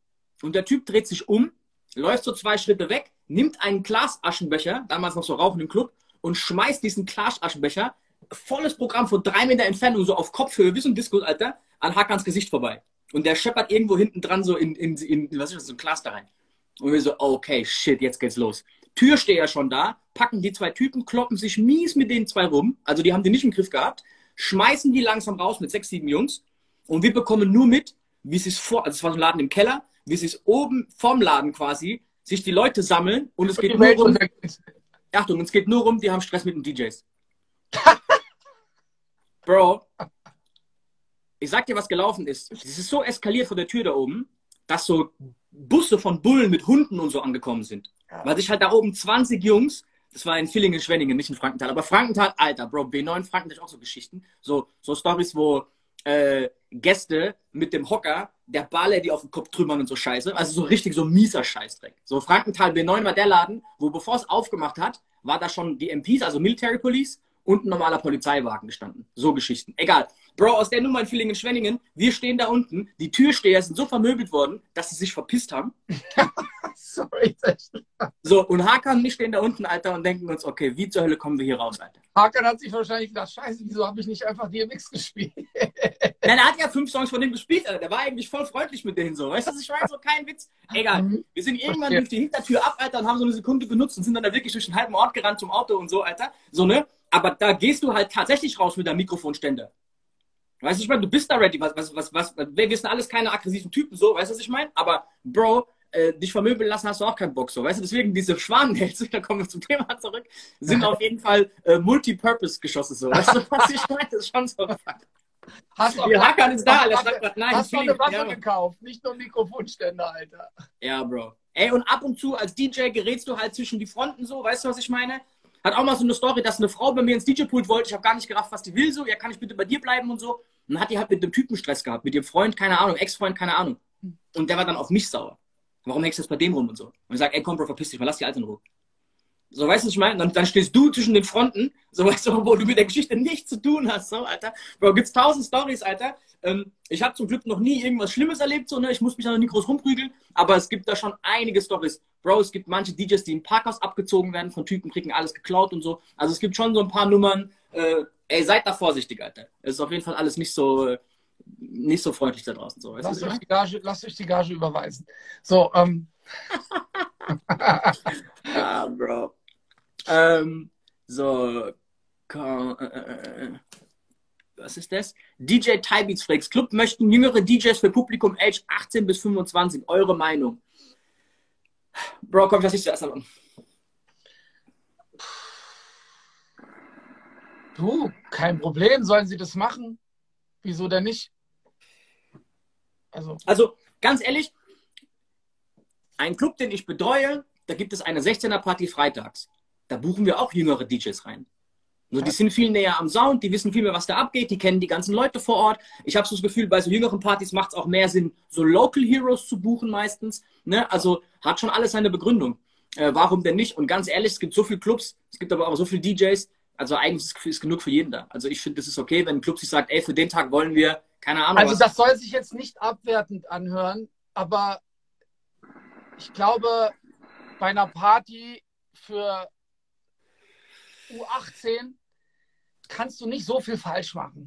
Und der Typ dreht sich um, läuft so zwei Schritte weg, nimmt einen Glasaschenbecher, damals noch so rauchen im Club, und schmeißt diesen Glasaschenbecher, volles Programm von drei Meter Entfernung, so auf Kopfhöhe, wie so ein Disco, Alter, an Hakans Gesicht vorbei. Und der scheppert irgendwo hinten dran so in, in, in was ist das, so ein Glas da rein. Und wir so, okay, shit, jetzt geht's los. Türsteher schon da, packen die zwei Typen, kloppen sich mies mit den zwei rum, also die haben die nicht im Griff gehabt, schmeißen die langsam raus mit sechs, sieben Jungs und wir bekommen nur mit, wie sie es vor, also es war so ein Laden im Keller, wie sie es oben vorm Laden quasi, sich die Leute sammeln und es geht nur um, Achtung, es geht nur um, die haben Stress mit den DJs. <laughs> Bro, ich sag dir, was gelaufen ist. Es ist so eskaliert vor der Tür da oben, dass so Busse von Bullen mit Hunden und so angekommen sind. Weil sich halt da oben 20 Jungs, das war in Villingen, Schwenningen, nicht in Frankenthal, aber Frankenthal, Alter, Bro, B9 Frankenthal auch so Geschichten. So, so Stories, wo äh, Gäste mit dem Hocker, der Baller, die auf den Kopf trümmern und so Scheiße. Also so richtig so mieser Scheißdreck. So Frankenthal B9 war der Laden, wo bevor es aufgemacht hat, war da schon die MPs, also Military Police und ein normaler Polizeiwagen gestanden. So Geschichten. Egal. Bro, aus der Nummer in Villingen-Schwenningen, wir stehen da unten, die Türsteher sind so vermöbelt worden, dass sie sich verpisst haben. <laughs> Sorry. So, und Hakan und ich stehen da unten, Alter, und denken uns, okay, wie zur Hölle kommen wir hier raus, Alter?
Hakan hat sich wahrscheinlich gedacht, scheiße, wieso habe ich nicht einfach DMX gespielt? <laughs>
Nein, er hat ja fünf Songs von dem gespielt, Alter. Der war eigentlich voll freundlich mit denen so. Weißt du, ich meine? So kein Witz. Egal. Mhm. Wir sind irgendwann durch die Hintertür ab, Alter, und haben so eine Sekunde benutzt und sind dann da wirklich durch den halben Ort gerannt zum Auto und so, Alter. So, ne? Aber da gehst du halt tatsächlich raus mit der Mikrofonständer. Weißt du, ich meine, du bist da ready. Was, was, was, was, wir sind alles keine aggressiven Typen, so, weißt du, was ich meine? Aber, Bro, äh, dich vermöbeln lassen hast du auch keinen Bock, so, weißt du? Deswegen diese Schwanenhälse, <laughs> da kommen wir zum Thema zurück, sind auf jeden Fall äh, Multipurpose-Geschosse, so, weißt du, <laughs> was ich meine? Das ist schon so.
Hast du
ja, Hakan ist da,
hast, hast, nein, hast du eine Waffe ja, gekauft, nicht nur Mikrofonständer, Alter.
Ja, Bro. Ey, und ab und zu als DJ gerätst du halt zwischen die Fronten so, weißt du, was ich meine? Hat auch mal so eine Story, dass eine Frau bei mir ins DJ-Pult wollte. Ich habe gar nicht gerafft, was die will. So, ja, kann ich bitte bei dir bleiben und so. Und dann hat die halt mit dem Typen Stress gehabt. Mit ihrem Freund, keine Ahnung, Ex-Freund, keine Ahnung. Und der war dann auf mich sauer. Warum hängst du jetzt bei dem rum und so? Und ich sage, ey, komm, Bro, verpiss dich mal, lass die Alte in Ruhe. So, weißt du, was ich meine? Dann, dann stehst du zwischen den Fronten, so, weißt du, wo du mit der Geschichte nichts zu tun hast, so, Alter. Bro, gibt's tausend Stories, Alter. Ähm, ich habe zum Glück noch nie irgendwas Schlimmes erlebt, so, ne? Ich muss mich da noch nie groß rumprügeln, aber es gibt da schon einige Stories. Bro, es gibt manche DJs, die im Parkhaus abgezogen werden von Typen, kriegen alles geklaut und so. Also es gibt schon so ein paar Nummern. Äh, ey, seid da vorsichtig, Alter. Es ist auf jeden Fall alles nicht so, äh, nicht so freundlich da draußen. So,
lasst, euch die Gage, lasst euch die Gage überweisen. So, ähm. <laughs>
ah, Bro. Ähm, so, äh, äh, was ist das? DJ Tybeats Flex Club möchten jüngere DJs für Publikum Age 18 bis 25. Eure Meinung? Bro, komm, lass ich zuerst an.
Du, kein Problem, sollen sie das machen? Wieso denn nicht?
Also, also ganz ehrlich, ein Club, den ich betreue, da gibt es eine 16er-Party freitags da buchen wir auch jüngere DJs rein. Nur die sind viel näher am Sound, die wissen viel mehr, was da abgeht, die kennen die ganzen Leute vor Ort. Ich habe so das Gefühl, bei so jüngeren Partys macht es auch mehr Sinn, so Local Heroes zu buchen meistens. Ne? Also hat schon alles seine Begründung. Äh, warum denn nicht? Und ganz ehrlich, es gibt so viele Clubs, es gibt aber auch so viele DJs, also eigentlich ist, genug für jeden da. Also ich finde, das ist okay, wenn ein Club sich sagt, ey, für den Tag wollen wir, keine Ahnung.
Also was. das soll sich jetzt nicht abwertend anhören, aber ich glaube, bei einer Party für U18 kannst du nicht so viel falsch machen.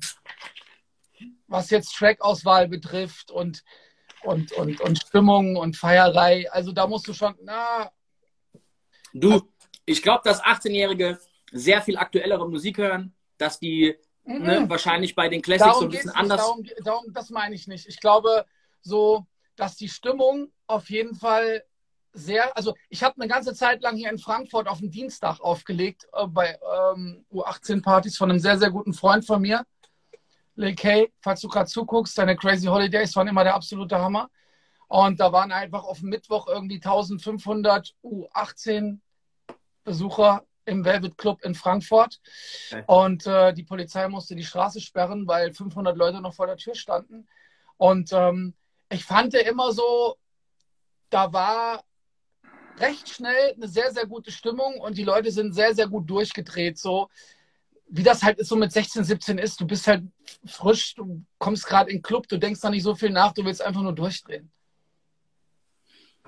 Was jetzt Trackauswahl betrifft und, und, und, und Stimmung und Feierei. Also da musst du schon, na.
Du, ich glaube, dass 18-Jährige sehr viel aktuellere Musik hören, dass die mhm. ne, wahrscheinlich bei den Classics darum so ein bisschen anders.
Darum, darum, das meine ich nicht. Ich glaube, so, dass die Stimmung auf jeden Fall sehr, also ich habe eine ganze Zeit lang hier in Frankfurt auf dem Dienstag aufgelegt äh, bei ähm, U18-Partys von einem sehr, sehr guten Freund von mir. Lil Kay, falls du gerade zuguckst, deine Crazy Holidays waren immer der absolute Hammer. Und da waren einfach auf Mittwoch irgendwie 1500 U18 Besucher im Velvet Club in Frankfurt. Okay. Und äh, die Polizei musste die Straße sperren, weil 500 Leute noch vor der Tür standen. Und ähm, ich fand immer so, da war recht schnell eine sehr, sehr gute Stimmung und die Leute sind sehr, sehr gut durchgedreht. So wie das halt so mit 16, 17 ist. Du bist halt frisch, du kommst gerade in den Club, du denkst da nicht so viel nach, du willst einfach nur durchdrehen.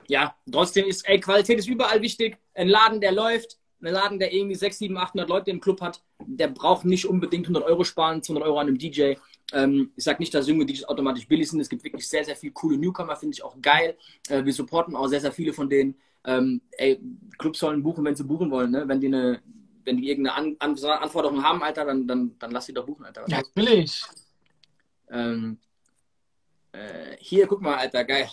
Ja, trotzdem ist, ey, Qualität ist überall wichtig. Ein Laden, der läuft, ein Laden, der irgendwie 6, 7, 800 Leute im Club hat, der braucht nicht unbedingt 100 Euro sparen, 200 Euro an einem DJ. Ähm, ich sage nicht, dass junge DJs automatisch billig sind. Es gibt wirklich sehr, sehr viele coole Newcomer, finde ich auch geil. Äh, wir supporten auch sehr, sehr viele von denen ähm, ey, Clubs sollen buchen, wenn sie buchen wollen, ne? Wenn die eine, wenn die irgendeine An An Anforderung haben, Alter, dann, dann, dann lass sie doch buchen, Alter.
Ja, billig.
Ähm, äh, hier, guck mal, Alter, geil.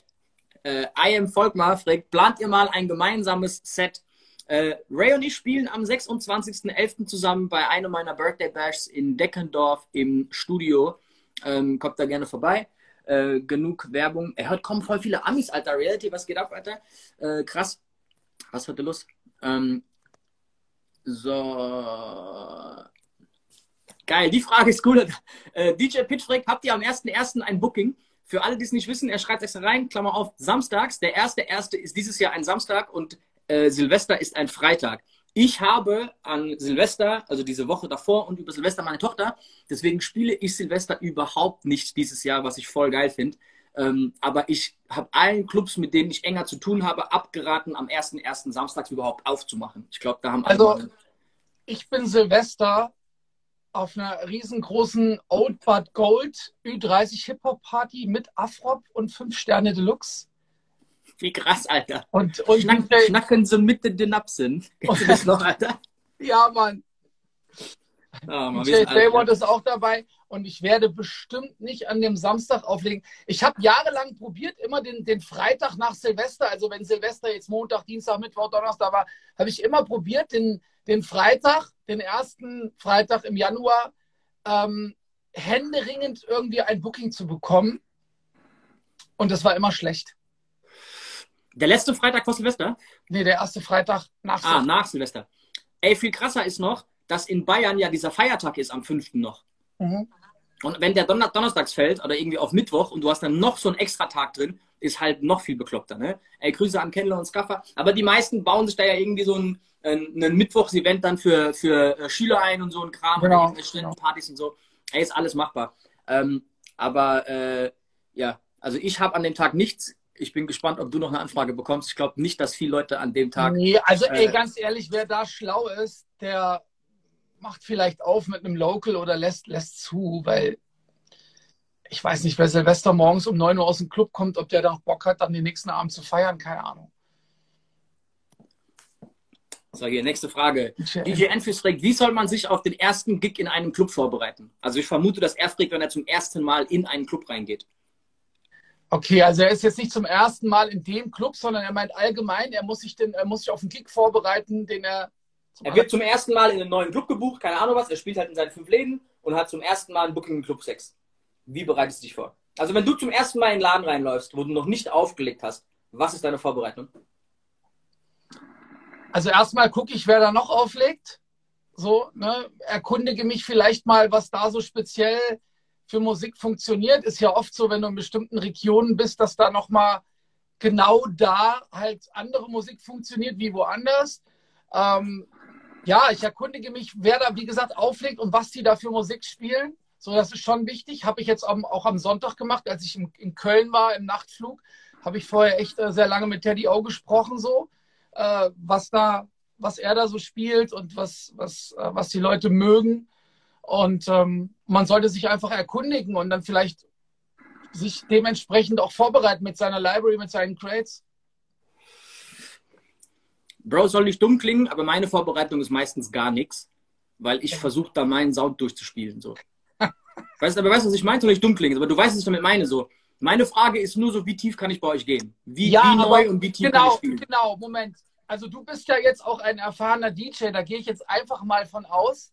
Äh, I am Volkmar fragt, plant ihr mal ein gemeinsames Set? Äh, Ray und ich spielen am 26.11. zusammen bei einem meiner Birthday Bashs in Deckendorf im Studio. Ähm, kommt da gerne vorbei äh, genug Werbung. Er hört kommen voll viele Amis, Alter. Reality, was geht ab, Alter? Äh, krass. Was heute los? Ähm, so. Geil, die Frage ist cool. Äh, DJ Pitchfreak, habt ihr am 1.1. ein Booking? Für alle, die es nicht wissen, er schreibt extra rein, Klammer auf, samstags. Der erste erste ist dieses Jahr ein Samstag und äh, Silvester ist ein Freitag. Ich habe an Silvester, also diese Woche davor und über Silvester meine Tochter. Deswegen spiele ich Silvester überhaupt nicht dieses Jahr, was ich voll geil finde. Ähm, aber ich habe allen Clubs, mit denen ich enger zu tun habe, abgeraten, am 1.1. samstags überhaupt aufzumachen. Ich glaube, da haben
Also, alle... ich bin Silvester auf einer riesengroßen Old But Gold Ü30 Hip-Hop-Party mit Afrop und 5 Sterne Deluxe. <laughs>
Wie krass, Alter.
Und, und
Schnack, schnacken sie mit den Dynapsen. <laughs> Kennst du das noch, Alter?
ja, Mann. Oh, Mann DJ Fayward ist auch dabei und ich werde bestimmt nicht an dem Samstag auflegen. Ich habe jahrelang probiert, immer den, den Freitag nach Silvester, also wenn Silvester jetzt Montag, Dienstag, Mittwoch, Donnerstag war, habe ich immer probiert, den, den Freitag, den ersten Freitag im Januar, ähm, händeringend irgendwie ein Booking zu bekommen. Und das war immer schlecht.
Der letzte Freitag vor Silvester?
Nee, der erste Freitag
nach Silvester. Ah, nach Silvester. Ey, viel krasser ist noch, dass in Bayern ja dieser Feiertag ist am 5. noch. Mhm. Und wenn der Donner Donnerstags fällt oder irgendwie auf Mittwoch und du hast dann noch so einen extra Tag drin, ist halt noch viel bekloppter. Ne? Ey, Grüße an Kendler und Skaffer. Aber die meisten bauen sich da ja irgendwie so ein, ein, ein Mittwochsevent dann für, für äh, Schüler ein und so ein Kram genau, und Studentenpartys genau. und so. Ey, ist alles machbar. Ähm, aber äh, ja, also ich habe an dem Tag nichts. Ich bin gespannt, ob du noch eine Anfrage bekommst. Ich glaube nicht, dass viele Leute an dem Tag.
Nee, also ey, äh, ganz ehrlich, wer da schlau ist, der macht vielleicht auf mit einem Local oder lässt, lässt zu, weil ich weiß nicht, wer Silvester morgens um 9 Uhr aus dem Club kommt, ob der da noch Bock hat, dann den nächsten Abend zu feiern, keine Ahnung.
So, hier, nächste Frage. DJ Enfis fragt, wie soll man sich auf den ersten Gig in einem Club vorbereiten? Also ich vermute, dass er fragt, wenn er zum ersten Mal in einen Club reingeht.
Okay, also er ist jetzt nicht zum ersten Mal in dem Club, sondern er meint allgemein, er muss sich, den, er muss sich auf einen Gig vorbereiten, den er
er wird zum ersten Mal in einen neuen Club gebucht, keine Ahnung was. Er spielt halt in seinen fünf Läden und hat zum ersten Mal ein Booking im Club 6. Wie bereitest du dich vor? Also, wenn du zum ersten Mal in den Laden reinläufst, wo du noch nicht aufgelegt hast, was ist deine Vorbereitung?
Also, erstmal gucke ich, wer da noch auflegt. So, ne? Erkundige mich vielleicht mal, was da so speziell für Musik funktioniert. Ist ja oft so, wenn du in bestimmten Regionen bist, dass da nochmal genau da halt andere Musik funktioniert wie woanders. Ähm, ja, ich erkundige mich, wer da, wie gesagt, auflegt und was die da für Musik spielen. So, das ist schon wichtig. Habe ich jetzt auch am Sonntag gemacht, als ich in, Köln war im Nachtflug. Habe ich vorher echt äh, sehr lange mit Teddy O gesprochen, so, äh, was da, was er da so spielt und was, was, äh, was die Leute mögen. Und ähm, man sollte sich einfach erkundigen und dann vielleicht sich dementsprechend auch vorbereiten mit seiner Library, mit seinen Crates.
Bro, soll nicht dumm klingen, aber meine Vorbereitung ist meistens gar nichts, weil ich versuche da meinen Sound durchzuspielen. So. <laughs> weißt, aber weißt du, was ich meine? Soll nicht dumm klingen, aber du weißt, was ich damit meine. So. Meine Frage ist nur so, wie tief kann ich bei euch gehen? Wie,
ja,
wie neu und wie tief
genau,
kann ich
spielen? Genau, Moment. Also du bist ja jetzt auch ein erfahrener DJ, da gehe ich jetzt einfach mal von aus.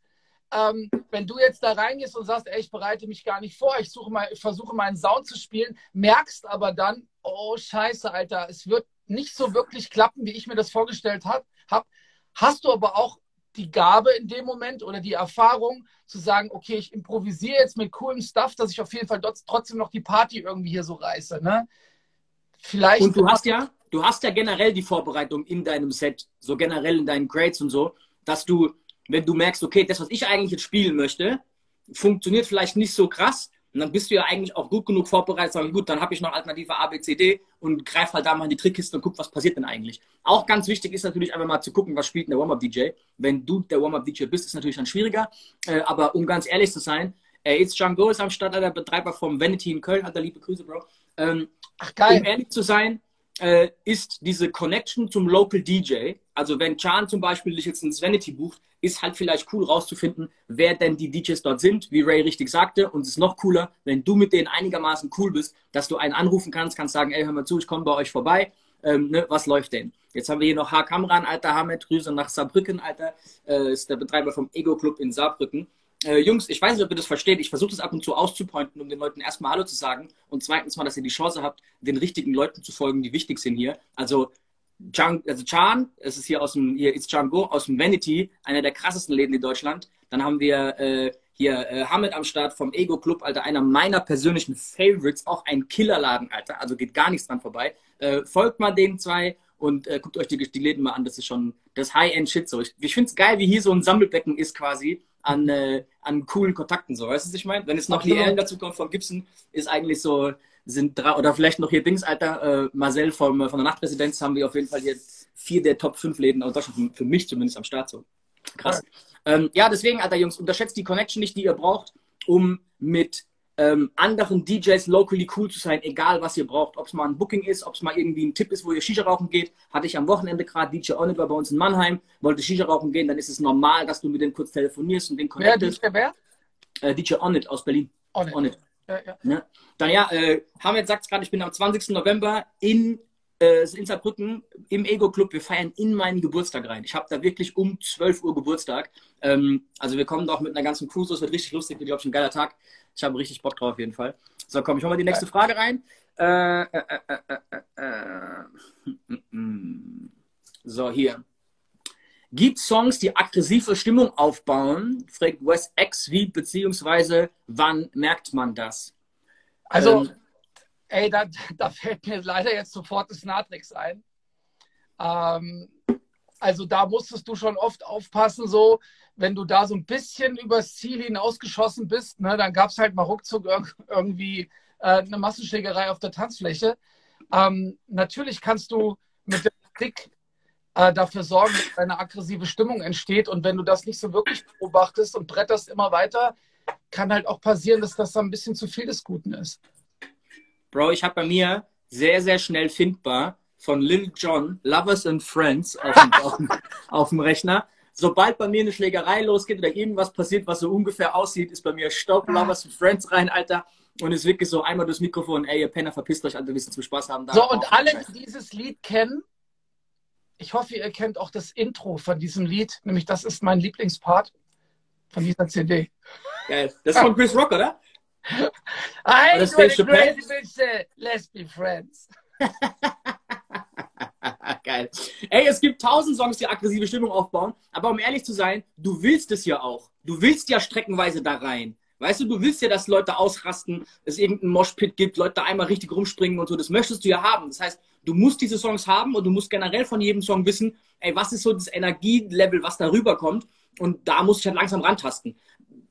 Ähm, wenn du jetzt da reingehst und sagst, ey, ich bereite mich gar nicht vor, ich, suche mal, ich versuche meinen Sound zu spielen, merkst aber dann, oh scheiße, Alter, es wird nicht so wirklich klappen, wie ich mir das vorgestellt habe. Hab. Hast du aber auch die Gabe in dem Moment oder die Erfahrung zu sagen, okay, ich improvisiere jetzt mit coolem Stuff, dass ich auf jeden Fall trotzdem noch die Party irgendwie hier so reiße. Ne?
Vielleicht. Und du hast ja, du hast ja generell die Vorbereitung in deinem Set, so generell in deinen Grades und so, dass du, wenn du merkst, okay, das, was ich eigentlich jetzt spielen möchte, funktioniert vielleicht nicht so krass, und dann bist du ja eigentlich auch gut genug vorbereitet, sagen, gut, dann habe ich noch Alternative A, B, C, D und greif halt da mal in die Trickkiste und guck, was passiert denn eigentlich. Auch ganz wichtig ist natürlich einfach mal zu gucken, was spielt denn der Warm-Up-DJ. Wenn du der Warm-Up-DJ bist, ist natürlich dann schwieriger. Äh, aber um ganz ehrlich zu sein, äh, It's Django ist am Start, der Betreiber vom Vanity in Köln, Alter, liebe Grüße, Bro. Ähm, Ach, geil. Um ehrlich zu sein, äh, ist diese Connection zum Local DJ, also wenn Chan zum Beispiel dich jetzt ins Vanity bucht, ist halt vielleicht cool rauszufinden, wer denn die DJs dort sind, wie Ray richtig sagte. Und es ist noch cooler, wenn du mit denen einigermaßen cool bist, dass du einen anrufen kannst, kannst sagen, ey, hör mal zu, ich komme bei euch vorbei. Ähm, ne, was läuft denn? Jetzt haben wir hier noch H. Kamran, alter Hamed, Grüße nach Saarbrücken, alter, äh, ist der Betreiber vom Ego Club in Saarbrücken. Äh, Jungs, ich weiß nicht, ob ihr das versteht. Ich versuche das ab und zu auszupointen, um den Leuten erstmal Hallo zu sagen und zweitens mal, dass ihr die Chance habt, den richtigen Leuten zu folgen, die wichtig sind hier. Also Chan, also Chan, es ist hier aus dem, hier ist Django aus dem Vanity, einer der krassesten Läden in Deutschland. Dann haben wir äh, Hier, äh, Hamid am Start vom Ego Club, Alter, einer meiner persönlichen Favorites, auch ein Killerladen, Alter. Also geht gar nichts dran vorbei. Äh, folgt mal den zwei und äh, guckt euch die, die Läden mal an. Das ist schon das High-End-Shit so. Ich, ich finde es geil, wie hier so ein Sammelbecken ist quasi an, äh, an coolen Kontakten so. Weißt du, was ich meine? Wenn jetzt noch die Ellen dazu kommt von Gibson, ist eigentlich so, sind drei, oder vielleicht noch hier Dings, Alter, äh, Marcel vom, von der Nachtresidenz haben wir auf jeden Fall hier vier der Top 5 Läden aus Deutschland, für mich zumindest am Start so. Krass. Ja, ähm, ja deswegen, Alter, Jungs, unterschätzt die Connection nicht, die ihr braucht, um mit ähm, anderen DJs locally cool zu sein, egal was ihr braucht. Ob es mal ein Booking ist, ob es mal irgendwie ein Tipp ist, wo ihr Shisha rauchen geht. Hatte ich am Wochenende gerade, DJ Onit war bei uns in Mannheim, wollte Shisha rauchen gehen, dann ist es normal, dass du mit dem kurz telefonierst und den
connectest. Wer, DJ
wer? Äh, DJ Onit aus Berlin.
Onit. Onit. Ja, ja.
Ne? Dann ja, äh, Hamid sagt gerade, ich bin am 20. November in äh, in Saarbrücken im Ego Club. Wir feiern in meinen Geburtstag rein. Ich habe da wirklich um 12 Uhr Geburtstag. Ähm, also wir kommen doch mit einer ganzen Crew. Es wird richtig lustig. Wird, glaube ich, ein geiler Tag. Ich habe richtig Bock drauf auf jeden Fall. So, komm, ich hole mal die nächste Frage rein. Äh, äh, äh, so, hier. Gibt Songs, die aggressive Stimmung aufbauen? Fragt Wes X wie, beziehungsweise wann merkt man das?
Also, ähm, ey, da, <laughs> da, fällt mir leider jetzt sofort das Natrix ein. Ähm, also da musstest du schon oft aufpassen, so wenn du da so ein bisschen übers Ziel hinausgeschossen bist, ne, dann gab es halt mal ruckzuck irgendwie äh, eine Massenschlägerei auf der Tanzfläche. Ähm, natürlich kannst du mit dem Trick äh, dafür sorgen, dass eine aggressive Stimmung entsteht. Und wenn du das nicht so wirklich beobachtest und bretterst immer weiter, kann halt auch passieren, dass das dann ein bisschen zu viel des Guten ist.
Bro, ich habe bei mir sehr, sehr schnell findbar von Lil Jon, Lovers and Friends, auf dem, auf, dem, <laughs> auf dem Rechner. Sobald bei mir eine Schlägerei losgeht oder irgendwas passiert, was so ungefähr aussieht, ist bei mir Stopp, Lovers and Friends rein, Alter. Und es ist wirklich so einmal durchs Mikrofon, ey, ihr Penner, verpisst euch, Alter, wir zum Spaß haben.
Da so, und alle, die dieses Lied kennen, ich hoffe, ihr kennt auch das Intro von diesem Lied, nämlich das ist mein Lieblingspart von dieser CD.
Geil. Das ist von Chris Rock, oder?
I ain't crazy bitch let's be friends. <laughs>
Geil. Ey, es gibt tausend Songs, die aggressive Stimmung aufbauen, aber um ehrlich zu sein, du willst es ja auch. Du willst ja streckenweise da rein. Weißt du, du willst ja, dass Leute ausrasten, es irgendeinen Moshpit gibt, Leute da einmal richtig rumspringen und so. Das möchtest du ja haben. Das heißt, du musst diese Songs haben und du musst generell von jedem Song wissen, ey, was ist so das Energielevel, was da rüberkommt. Und da muss ich halt langsam rantasten.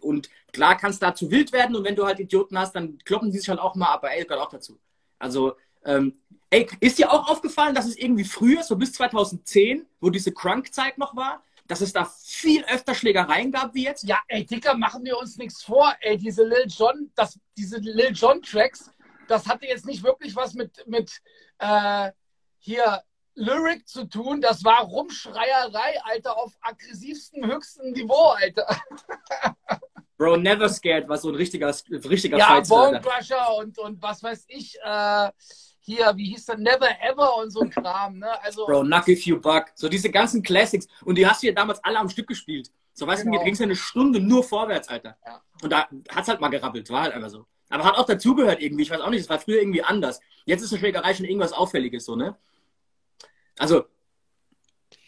Und klar kann es da zu wild werden und wenn du halt Idioten hast, dann kloppen die sich halt auch mal, aber ey, gehört auch dazu. Also, ähm, ey, ist dir auch aufgefallen, dass es irgendwie früher, so bis 2010, wo diese Crunk-Zeit noch war, dass es da viel öfter Schlägereien gab wie jetzt?
Ja, ey, Dicker, machen wir uns nichts vor. Ey, diese Lil Jon, das, diese Lil Jon Tracks, das hatte jetzt nicht wirklich was mit, mit äh, hier Lyric zu tun. Das war Rumschreierei, Alter, auf aggressivstem, höchstem Niveau, Alter. <laughs>
Bro, Never Scared war so ein richtiger, richtiger
Ja, Bone Crusher und, und was weiß ich, äh, hier, wie hieß der, Never Ever und so ein Kram, ne? Also,
Bro, Knock If You Buck, so diese ganzen Classics. Und die hast du ja damals alle am Stück gespielt. So, weißt genau. du, mir ging es ja eine Stunde nur vorwärts, Alter. Ja. Und da hat es halt mal gerappelt, war halt einfach so. Aber hat auch dazugehört irgendwie, ich weiß auch nicht, es war früher irgendwie anders. Jetzt ist eine Schlägerei schon irgendwas Auffälliges, so, ne? Also.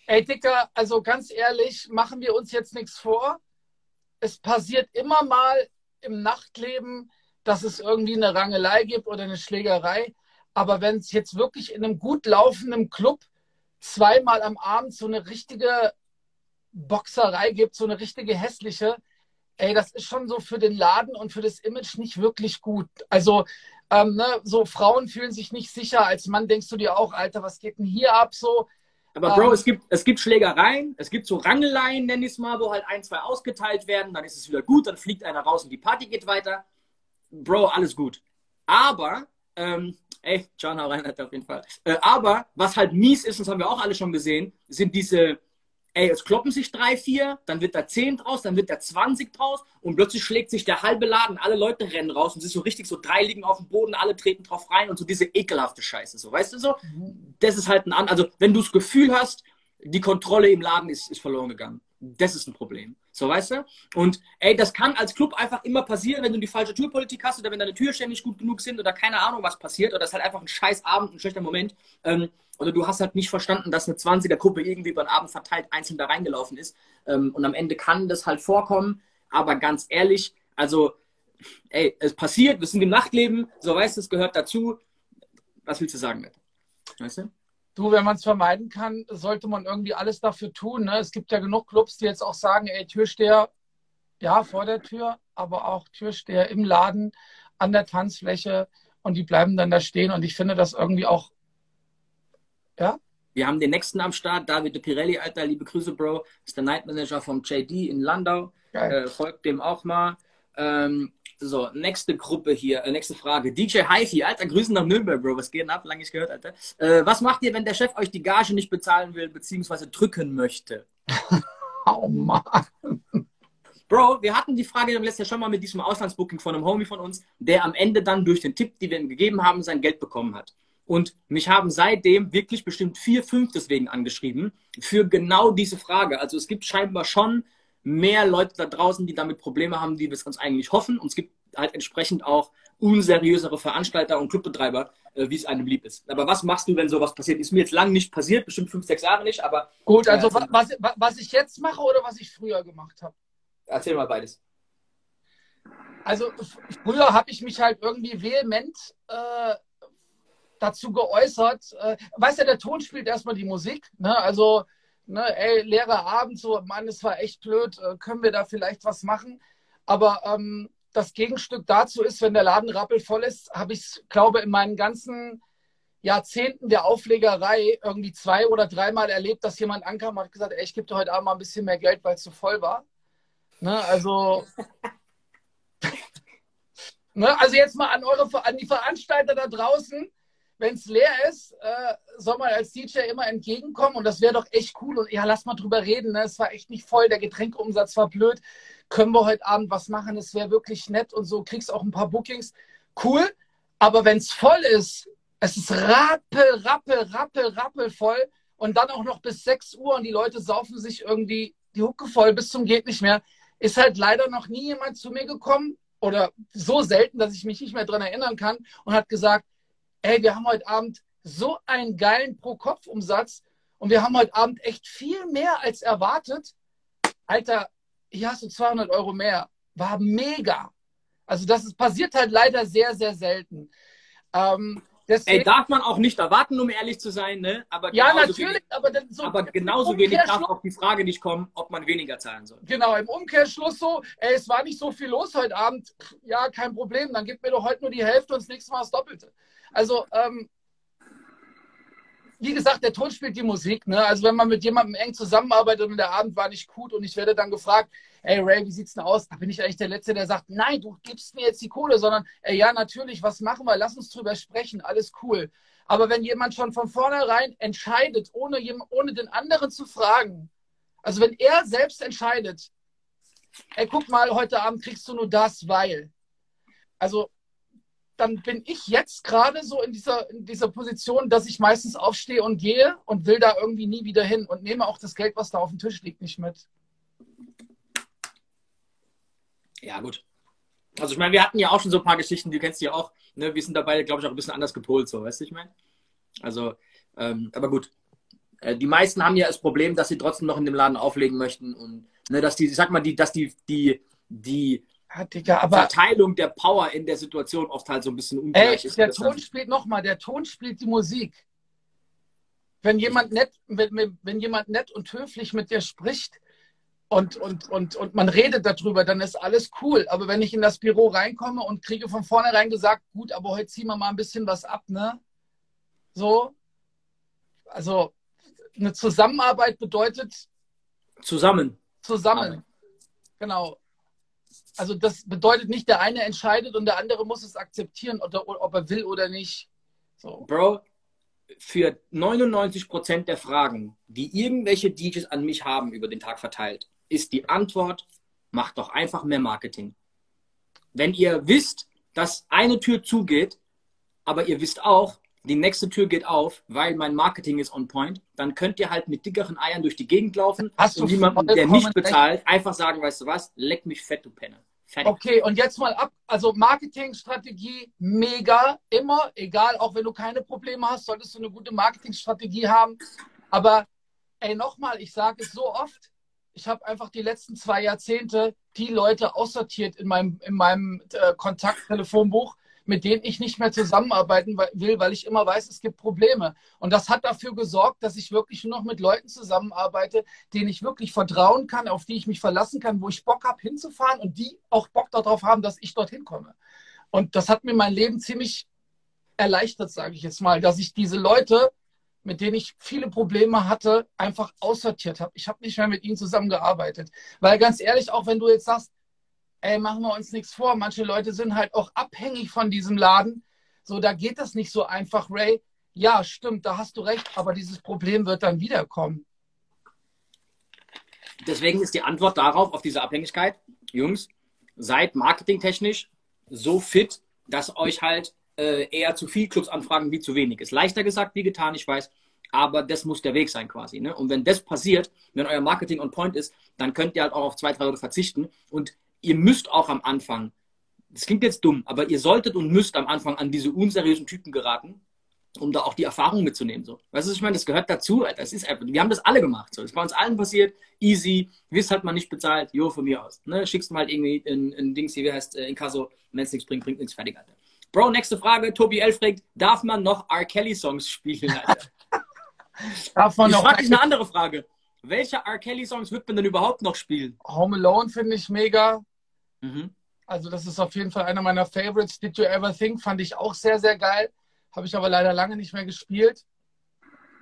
Ey, Dicker, also ganz ehrlich, machen wir uns jetzt nichts vor es passiert immer mal im Nachtleben, dass es irgendwie eine Rangelei gibt oder eine Schlägerei. Aber wenn es jetzt wirklich in einem gut laufenden Club zweimal am Abend so eine richtige Boxerei gibt, so eine richtige hässliche, ey, das ist schon so für den Laden und für das Image nicht wirklich gut. Also, ähm, ne, so Frauen fühlen sich nicht sicher. Als Mann denkst du dir auch, Alter, was geht denn hier ab so?
Aber Bro, ähm. es, gibt, es gibt Schlägereien, es gibt so Rangeleien, nenn ich es mal, wo halt ein, zwei ausgeteilt werden, dann ist es wieder gut, dann fliegt einer raus und die Party geht weiter. Bro, alles gut. Aber, ähm, ey, John hau rein, hat auf jeden Fall. Äh, aber, was halt mies ist, das haben wir auch alle schon gesehen, sind diese ey, es kloppen sich drei, vier, dann wird da zehn draus, dann wird da 20 draus und plötzlich schlägt sich der halbe Laden, alle Leute rennen raus und es ist so richtig so drei liegen auf dem Boden, alle treten drauf rein und so diese ekelhafte Scheiße, so, weißt du so? Mhm. Das ist halt ein, an also wenn du das Gefühl hast, die Kontrolle im Laden ist, ist verloren gegangen. Das ist ein Problem. So, weißt du? Und ey, das kann als Club einfach immer passieren, wenn du die falsche Türpolitik hast oder wenn deine Türstände nicht gut genug sind oder keine Ahnung, was passiert oder es ist halt einfach ein scheiß Abend, ein schlechter Moment. Ähm, oder du hast halt nicht verstanden, dass eine 20er-Gruppe irgendwie über den Abend verteilt einzeln da reingelaufen ist. Ähm, und am Ende kann das halt vorkommen. aber ganz ehrlich, also, ey, es passiert, wir sind im Nachtleben, so weißt du, es gehört dazu. Was willst du sagen?
Weißt du? Du, wenn man es vermeiden kann, sollte man irgendwie alles dafür tun. Ne? Es gibt ja genug Clubs, die jetzt auch sagen, ey, Türsteher, ja, vor der Tür, aber auch Türsteher im Laden, an der Tanzfläche und die bleiben dann da stehen. Und ich finde das irgendwie auch,
ja. Wir haben den nächsten am Start, David de Pirelli, Alter, liebe Grüße, Bro. Ist der Night Manager vom JD in Landau. Äh, folgt dem auch mal. Ähm, so, nächste Gruppe hier, äh, nächste Frage. DJ HiFi, Alter, Grüßen nach Nürnberg, Bro. Was geht denn ab? Lange nicht gehört, Alter. Äh, was macht ihr, wenn der Chef euch die Gage nicht bezahlen will, beziehungsweise drücken möchte? <laughs> oh Mann. Bro, wir hatten die Frage letztes Jahr schon mal mit diesem Auslandsbooking von einem Homie von uns, der am Ende dann durch den Tipp, den wir ihm gegeben haben, sein Geld bekommen hat. Und mich haben seitdem wirklich bestimmt vier, fünf deswegen angeschrieben für genau diese Frage. Also es gibt scheinbar schon mehr Leute da draußen, die damit Probleme haben, die wir es uns eigentlich hoffen. Und es gibt halt entsprechend auch unseriösere Veranstalter und Clubbetreiber, äh, wie es einem lieb ist. Aber was machst du, wenn sowas passiert? Ist mir jetzt lang nicht passiert, bestimmt fünf, sechs Jahre nicht, aber.
Gut, also äh, was, was ich jetzt mache oder was ich früher gemacht habe?
Erzähl mal beides.
Also früher habe ich mich halt irgendwie vehement äh, dazu geäußert. Äh, weißt du, der Ton spielt erstmal die Musik. Ne? Also ne, ey, leerer Abend, so, Mann, es war echt blöd, äh, können wir da vielleicht was machen? Aber ähm, das Gegenstück dazu ist, wenn der Laden rappelvoll ist, habe ich glaube in meinen ganzen Jahrzehnten der Auflegerei irgendwie zwei oder dreimal erlebt, dass jemand ankam und hat gesagt, ey, ich gebe dir heute Abend mal ein bisschen mehr Geld, weil es zu voll war. Ne, also, <laughs> ne, also jetzt mal an, eure, an die Veranstalter da draußen, wenn es leer ist, äh, soll man als DJ immer entgegenkommen und das wäre doch echt cool. Und ja, lass mal drüber reden. Ne? Es war echt nicht voll, der Getränkeumsatz war blöd. Können wir heute Abend was machen? Es wäre wirklich nett und so. Kriegst auch ein paar Bookings. Cool. Aber wenn es voll ist, es ist rappel, rappel, rappel, rappel voll und dann auch noch bis 6 Uhr und die Leute saufen sich irgendwie die Hucke voll bis zum geht nicht mehr, ist halt leider noch nie jemand zu mir gekommen oder so selten, dass ich mich nicht mehr daran erinnern kann und hat gesagt, ey, wir haben heute Abend so einen geilen Pro-Kopf-Umsatz und wir haben heute Abend echt viel mehr als erwartet. Alter, hier hast du 200 Euro mehr. War mega. Also das ist, passiert halt leider sehr, sehr selten.
Ähm, deswegen, Ey, darf man auch nicht erwarten, um ehrlich zu sein, ne?
Aber ja, natürlich, wenig,
aber, so, aber genauso wenig darf auch die Frage nicht kommen, ob man weniger zahlen soll.
Genau, im Umkehrschluss so, ey, es war nicht so viel los heute Abend. Ja, kein Problem, dann gib mir doch heute nur die Hälfte und das nächste Mal das Doppelte. Also, ähm, wie gesagt, der Ton spielt die Musik. Ne? Also wenn man mit jemandem eng zusammenarbeitet und der Abend war nicht gut und ich werde dann gefragt, ey Ray, wie sieht's denn aus? Da bin ich eigentlich der Letzte, der sagt, nein, du gibst mir jetzt die Kohle, sondern ey, ja, natürlich, was machen wir? Lass uns drüber sprechen, alles cool. Aber wenn jemand schon von vornherein entscheidet, ohne, ohne den anderen zu fragen, also wenn er selbst entscheidet, ey, guck mal, heute Abend kriegst du nur das, weil. Also dann bin ich jetzt gerade so in dieser, in dieser Position, dass ich meistens aufstehe und gehe und will da irgendwie nie wieder hin und nehme auch das Geld, was da auf dem Tisch liegt, nicht mit.
Ja, gut. Also ich meine, wir hatten ja auch schon so ein paar Geschichten, die kennst du ja auch. Ne? Wir sind dabei, glaube ich, auch ein bisschen anders gepolt, so, weißt du, ich meine? Also, ähm, aber gut. Äh, die meisten haben ja das Problem, dass sie trotzdem noch in dem Laden auflegen möchten und ne, dass die, sag mal, die, dass die, die, die ja, Digga, aber, Verteilung der Power in der Situation oft halt so ein bisschen ungleich
ist. Der Ton spielt nochmal, der Ton spielt die Musik. Wenn jemand nett, wenn, wenn jemand nett und höflich mit dir spricht und, und, und, und man redet darüber, dann ist alles cool. Aber wenn ich in das Büro reinkomme und kriege von vornherein gesagt, gut, aber heute ziehen wir mal ein bisschen was ab, ne? So. Also eine Zusammenarbeit bedeutet
zusammen.
Zusammen. Genau also das bedeutet nicht, der eine entscheidet und der andere muss es akzeptieren, oder, ob er will oder nicht.
So. Bro, für 99 Prozent der Fragen, die irgendwelche DJs an mich haben über den Tag verteilt, ist die Antwort, macht doch einfach mehr Marketing. Wenn ihr wisst, dass eine Tür zugeht, aber ihr wisst auch, die nächste Tür geht auf, weil mein Marketing ist on point, dann könnt ihr halt mit dickeren Eiern durch die Gegend laufen Hast und jemandem, der nicht bezahlt, recht. einfach sagen, weißt du was, leck mich fett, du Penner.
Fertig. Okay, und jetzt mal ab. Also Marketingstrategie mega, immer, egal, auch wenn du keine Probleme hast, solltest du eine gute Marketingstrategie haben. Aber ey, nochmal, ich sage es so oft, ich habe einfach die letzten zwei Jahrzehnte die Leute aussortiert in meinem, in meinem äh, Kontakttelefonbuch, mit denen ich nicht mehr zusammenarbeiten will, weil ich immer weiß, es gibt Probleme. Und das hat dafür gesorgt, dass ich wirklich nur noch mit Leuten zusammenarbeite, denen ich wirklich vertrauen kann, auf die ich mich verlassen kann, wo ich Bock habe hinzufahren und die auch Bock darauf haben, dass ich dorthin komme. Und das hat mir mein Leben ziemlich erleichtert, sage ich jetzt mal, dass ich diese Leute, mit denen ich viele Probleme hatte, einfach aussortiert habe. Ich habe nicht mehr mit ihnen zusammengearbeitet. Weil ganz ehrlich, auch wenn du jetzt sagst, ey, machen wir uns nichts vor. Manche Leute sind halt auch abhängig von diesem Laden. So, da geht das nicht so einfach, Ray. Ja, stimmt, da hast du recht, aber dieses Problem wird dann wiederkommen.
Deswegen ist die Antwort darauf, auf diese Abhängigkeit, Jungs, seid marketingtechnisch so fit, dass euch halt äh, eher zu viel Clubs anfragen wie zu wenig. Ist leichter gesagt wie getan, ich weiß, aber das muss der Weg sein quasi. Ne? Und wenn das passiert, wenn euer Marketing on point ist, dann könnt ihr halt auch auf zwei, drei Leute verzichten und ihr müsst auch am Anfang, das klingt jetzt dumm, aber ihr solltet und müsst am Anfang an diese unseriösen Typen geraten, um da auch die Erfahrung mitzunehmen. So. Weißt du, ich meine, das gehört dazu. Das ist einfach, wir haben das alle gemacht. So. Das ist bei uns allen passiert. Easy. Wirst halt mal nicht bezahlt. Jo, von mir aus. Ne? Schickst mal halt irgendwie ein, ein Dings hier, wie heißt, äh, in Kasso, wenn es nichts bringt, bringt nichts fertig, Alter. Bro, nächste Frage. Tobi L. fragt, darf man noch R. Kelly Songs spielen, Alter? <laughs> darf man ich frage dich eine andere Frage. Welche R. Kelly Songs wird man denn überhaupt noch spielen?
Home Alone finde ich mega. Mhm. Also das ist auf jeden Fall einer meiner Favorites. Did You Ever Think fand ich auch sehr, sehr geil. Habe ich aber leider lange nicht mehr gespielt.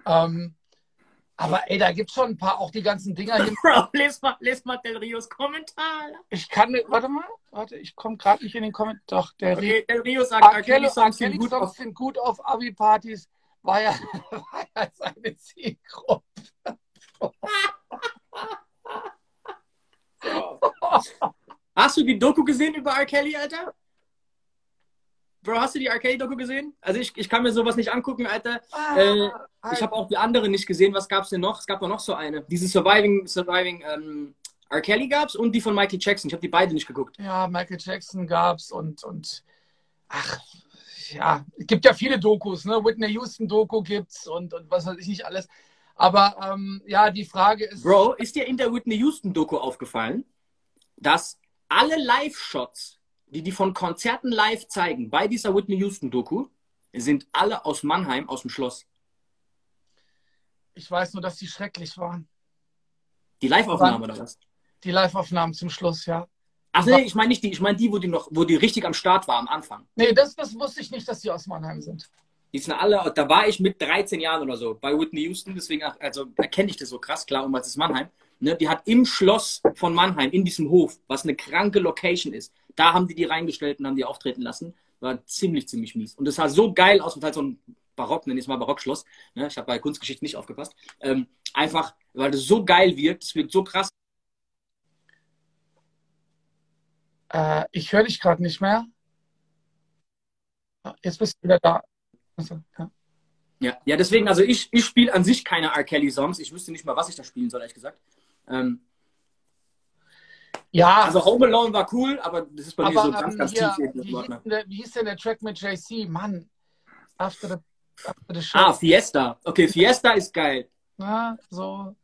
Ähm, aber ey, da gibt es schon ein paar, auch die ganzen Dinger
hier. <laughs> Bro, les mal, les mal Del Rios Kommentar.
Ich kann nicht, warte mal, warte, ich komme gerade nicht in den Kommentar. Doch, der
okay, Del Rio sagt,
Arkeli Songs, sind, gut Songs sind gut auf Abi-Partys. War ja, <laughs> war ja seine Zielgruppe. <laughs>
Hast du die Doku gesehen über R. Kelly, Alter? Bro, hast du die R. Kelly-Doku gesehen? Also ich, ich kann mir sowas nicht angucken, Alter. Ah, äh, ich habe auch die andere nicht gesehen. Was gab es denn noch? Es gab doch noch so eine. Diese Surviving, Surviving ähm, R. Kelly gab's und die von Michael Jackson. Ich habe die beide nicht geguckt.
Ja, Michael Jackson gab's und, und ach, ja, es gibt ja viele Dokus, ne? Whitney Houston Doku gibt's und, und was weiß ich nicht alles. Aber ähm, ja, die Frage ist.
Bro, ist dir in der Whitney Houston Doku aufgefallen, dass alle Live-Shots, die die von Konzerten live zeigen, bei dieser Whitney Houston-Doku, sind alle aus Mannheim, aus dem Schloss.
Ich weiß nur, dass die schrecklich waren.
Die Live-Aufnahmen oder was?
Die Live-Aufnahmen zum Schluss, ja.
Ach nee, ich meine nicht die, ich meine die, wo die noch, wo die richtig am Start war am Anfang.
Nee, das, das wusste ich nicht, dass die aus Mannheim sind.
Die sind alle, da war ich mit 13 Jahren oder so bei Whitney Houston, deswegen also erkenne ich das so krass, klar, und was ist Mannheim. Ne, die hat im Schloss von Mannheim, in diesem Hof, was eine kranke Location ist, da haben die die reingestellt und haben die auftreten lassen. War ziemlich, ziemlich mies. Und das sah so geil aus, und halt so ein Barock, nenne ich es mal Barockschloss. Ne, ich habe bei Kunstgeschichte nicht aufgepasst. Ähm, einfach, weil das so geil wirkt, es wirkt so krass.
Äh, ich höre dich gerade nicht mehr. Jetzt bist du wieder da. Also,
ja. Ja, ja deswegen, also ich, ich spiele an sich keine R. Kelly-Songs. Ich wüsste nicht mal, was ich da spielen soll, ehrlich gesagt. Ähm, ja. Also Home Alone war cool, aber das ist bei aber, mir so ganz, ganz hier, tief.
Wie, hieß der, wie hieß denn der Track mit JC? Mann, after the,
after the show. Ah, Fiesta. Okay, Fiesta ist geil.
Na, so.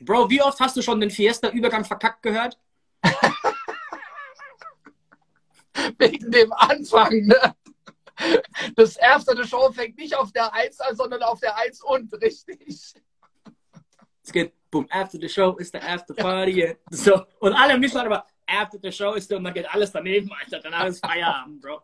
Bro, wie oft hast du schon den Fiesta-Übergang verkackt gehört? <laughs>
Wegen dem Anfang, ne? Das the Show fängt nicht auf der 1 an, sondern auf der 1 und, richtig.
Es geht, boom, after the show ist der after party. So. Und alle müssen aber, after the show ist der, und dann geht alles daneben, Alter. Danach ist Feierabend, Bro.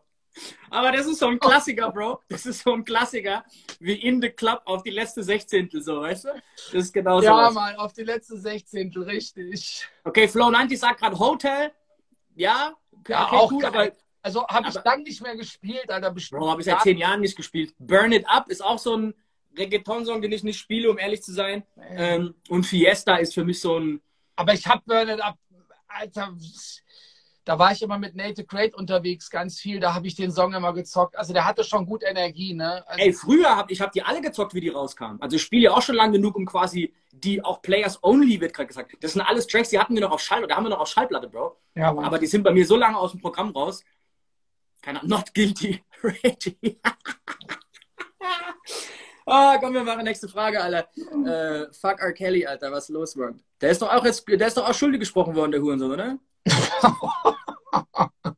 Aber das ist so ein Klassiker, Bro. Das ist so ein Klassiker wie in the Club auf die letzte Sechzehntel, so, weißt du? Das ist genau so.
Ja, Mann, auf die letzte Sechzehntel, richtig.
Okay, Flow 90 sagt gerade Hotel. Ja,
ja okay, auch cool, aber also habe ich dann nicht mehr gespielt, Alter.
Bro, habe ich seit zehn Jahren nicht gespielt. Burn It Up ist auch so ein Reggaeton-Song, den ich nicht spiele, um ehrlich zu sein. Ähm, und Fiesta ist für mich so ein.
Aber ich habe Burn It Up, Alter, da war ich immer mit Native Great unterwegs, ganz viel. Da habe ich den Song immer gezockt. Also der hatte schon gut Energie, ne? Also,
Ey, früher habe ich hab die alle gezockt, wie die rauskamen. Also ich spiele ja auch schon lange genug, um quasi die auch Players Only wird gerade gesagt. Das sind alles Tracks, die hatten wir noch auf Schall, da haben wir noch auf Schallplatte, Bro. Ja, Mann. Aber die sind bei mir so lange aus dem Programm raus. Keine Ahnung, not guilty. <laughs> Ready. Ah, komm, wir machen nächste Frage, Alter. Äh, fuck R. Kelly, Alter, was ist los, Mann? Der ist doch auch jetzt, der ist doch auch schuldig gesprochen worden, der Hurensohn, oder? <laughs>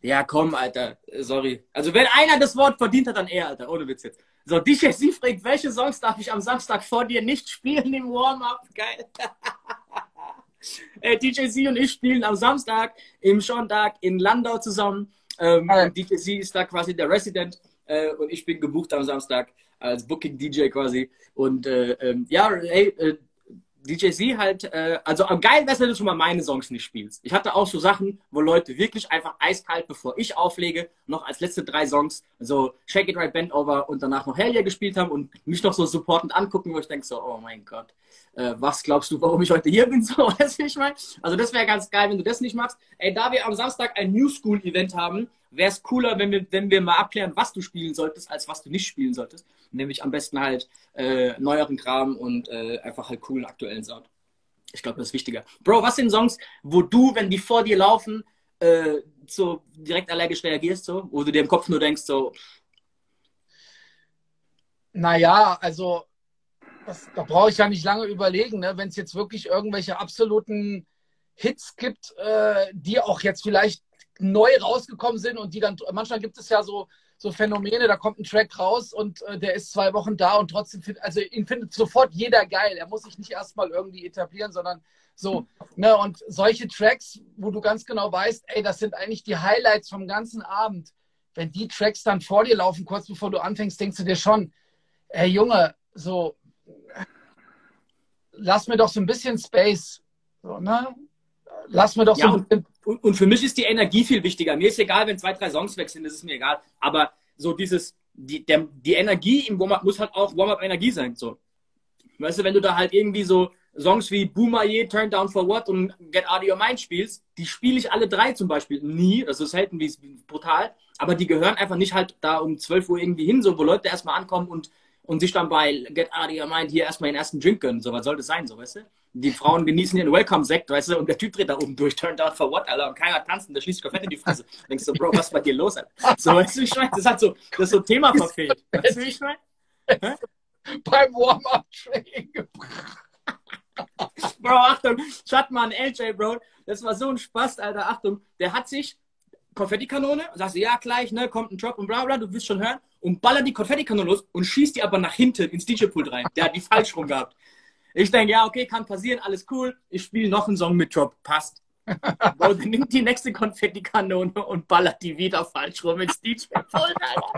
ja, komm, Alter. Sorry. Also, wenn einer das Wort verdient hat, dann er, Alter. Ohne Witz jetzt. So, DJ Sie fragt, welche Songs darf ich am Samstag vor dir nicht spielen im Warm-Up? Geil. <laughs> äh, DJ Z und ich spielen am Samstag im Schontag in Landau zusammen. Ähm, DJ Z ist da quasi der Resident äh, und ich bin gebucht am Samstag als Booking DJ quasi. Und äh, ähm, ja, hey, äh, DJ Z halt, äh, also geil wäre wenn du schon mal meine Songs nicht spielst. Ich hatte auch so Sachen, wo Leute wirklich einfach eiskalt, bevor ich auflege, noch als letzte drei Songs so Shake It Right Bend Over und danach noch Hell Yeah gespielt haben und mich noch so supportend angucken, wo ich denke so, oh mein Gott, äh, was glaubst du, warum ich heute hier bin? <laughs> So, weißt du, ich meine? Also das wäre ganz geil, wenn du das nicht machst. Ey, da wir am Samstag ein New School Event haben, wäre es cooler, wenn wir, wenn wir mal abklären, was du spielen solltest, als was du nicht spielen solltest. Nämlich am besten halt äh, neueren Kram und äh, einfach halt coolen aktuellen Sound. Ich glaube, das ist wichtiger. Bro, was sind Songs, wo du, wenn die vor dir laufen, äh, so direkt allergisch reagierst, so, wo du dir im Kopf nur denkst, so.
Naja, also das, da brauche ich ja nicht lange überlegen, ne? wenn es jetzt wirklich irgendwelche absoluten Hits gibt, äh, die auch jetzt vielleicht neu rausgekommen sind und die dann, manchmal gibt es ja so, so Phänomene, da kommt ein Track raus und äh, der ist zwei Wochen da und trotzdem, find, also ihn findet sofort jeder geil. Er muss sich nicht erstmal irgendwie etablieren, sondern so, ne, und solche Tracks, wo du ganz genau weißt, ey, das sind eigentlich die Highlights vom ganzen Abend. Wenn die Tracks dann vor dir laufen, kurz bevor du anfängst, denkst du dir schon, ey Junge, so, lass mir doch so ein bisschen Space. So, ne? Lass mir doch
ja,
so ein bisschen.
Und, und, für mich ist die Energie viel wichtiger. Mir ist egal, wenn zwei, drei Songs wechseln, das ist mir egal. Aber so dieses, die, der, die Energie im Warm-Up muss halt auch Warm-Up-Energie sein. So. Weißt du, wenn du da halt irgendwie so Songs wie Boomaye, Turn Down for What und Get Out of Your Mind spielst, die spiele ich alle drei zum Beispiel nie. Das ist selten, wie es brutal. Aber die gehören einfach nicht halt da um 12 Uhr irgendwie hin, so wo Leute erstmal ankommen und und sich dann bei Get Out of Your Mind hier erstmal den ersten Drink gönnen. So, was soll das sein, so, weißt du? Die Frauen genießen ihren Welcome-Sekt, weißt du, und der Typ dreht da oben durch, turned out for what, Alter, und keiner tanzt und der schließt Konfetti in die Fresse. <laughs> Denkst du, Bro, was ist bei dir los, Alter? So, weißt du, ich meine, das hat so, das ist so Thema verfehlt. Weißt du, ich meine?
Beim Warm-Up-Training. <laughs>
Bro, Achtung, Schattmann, LJ, Bro, das war so ein Spaß, Alter, Achtung, der hat sich Konfettikanone, sagst du, ja, gleich, ne, kommt ein Drop und bla bla, du wirst schon hören, und ballert die Konfettikanone los und schießt die aber nach hinten ins DJ-Pult rein. Der hat die falsch rum gehabt. Ich denke, ja, okay, kann passieren, alles cool. Ich spiele noch einen Song mit Drop, passt. Dann nimmt die nächste Konfettikanone und ballert die wieder falsch rum ins DJ-Pult, Alter.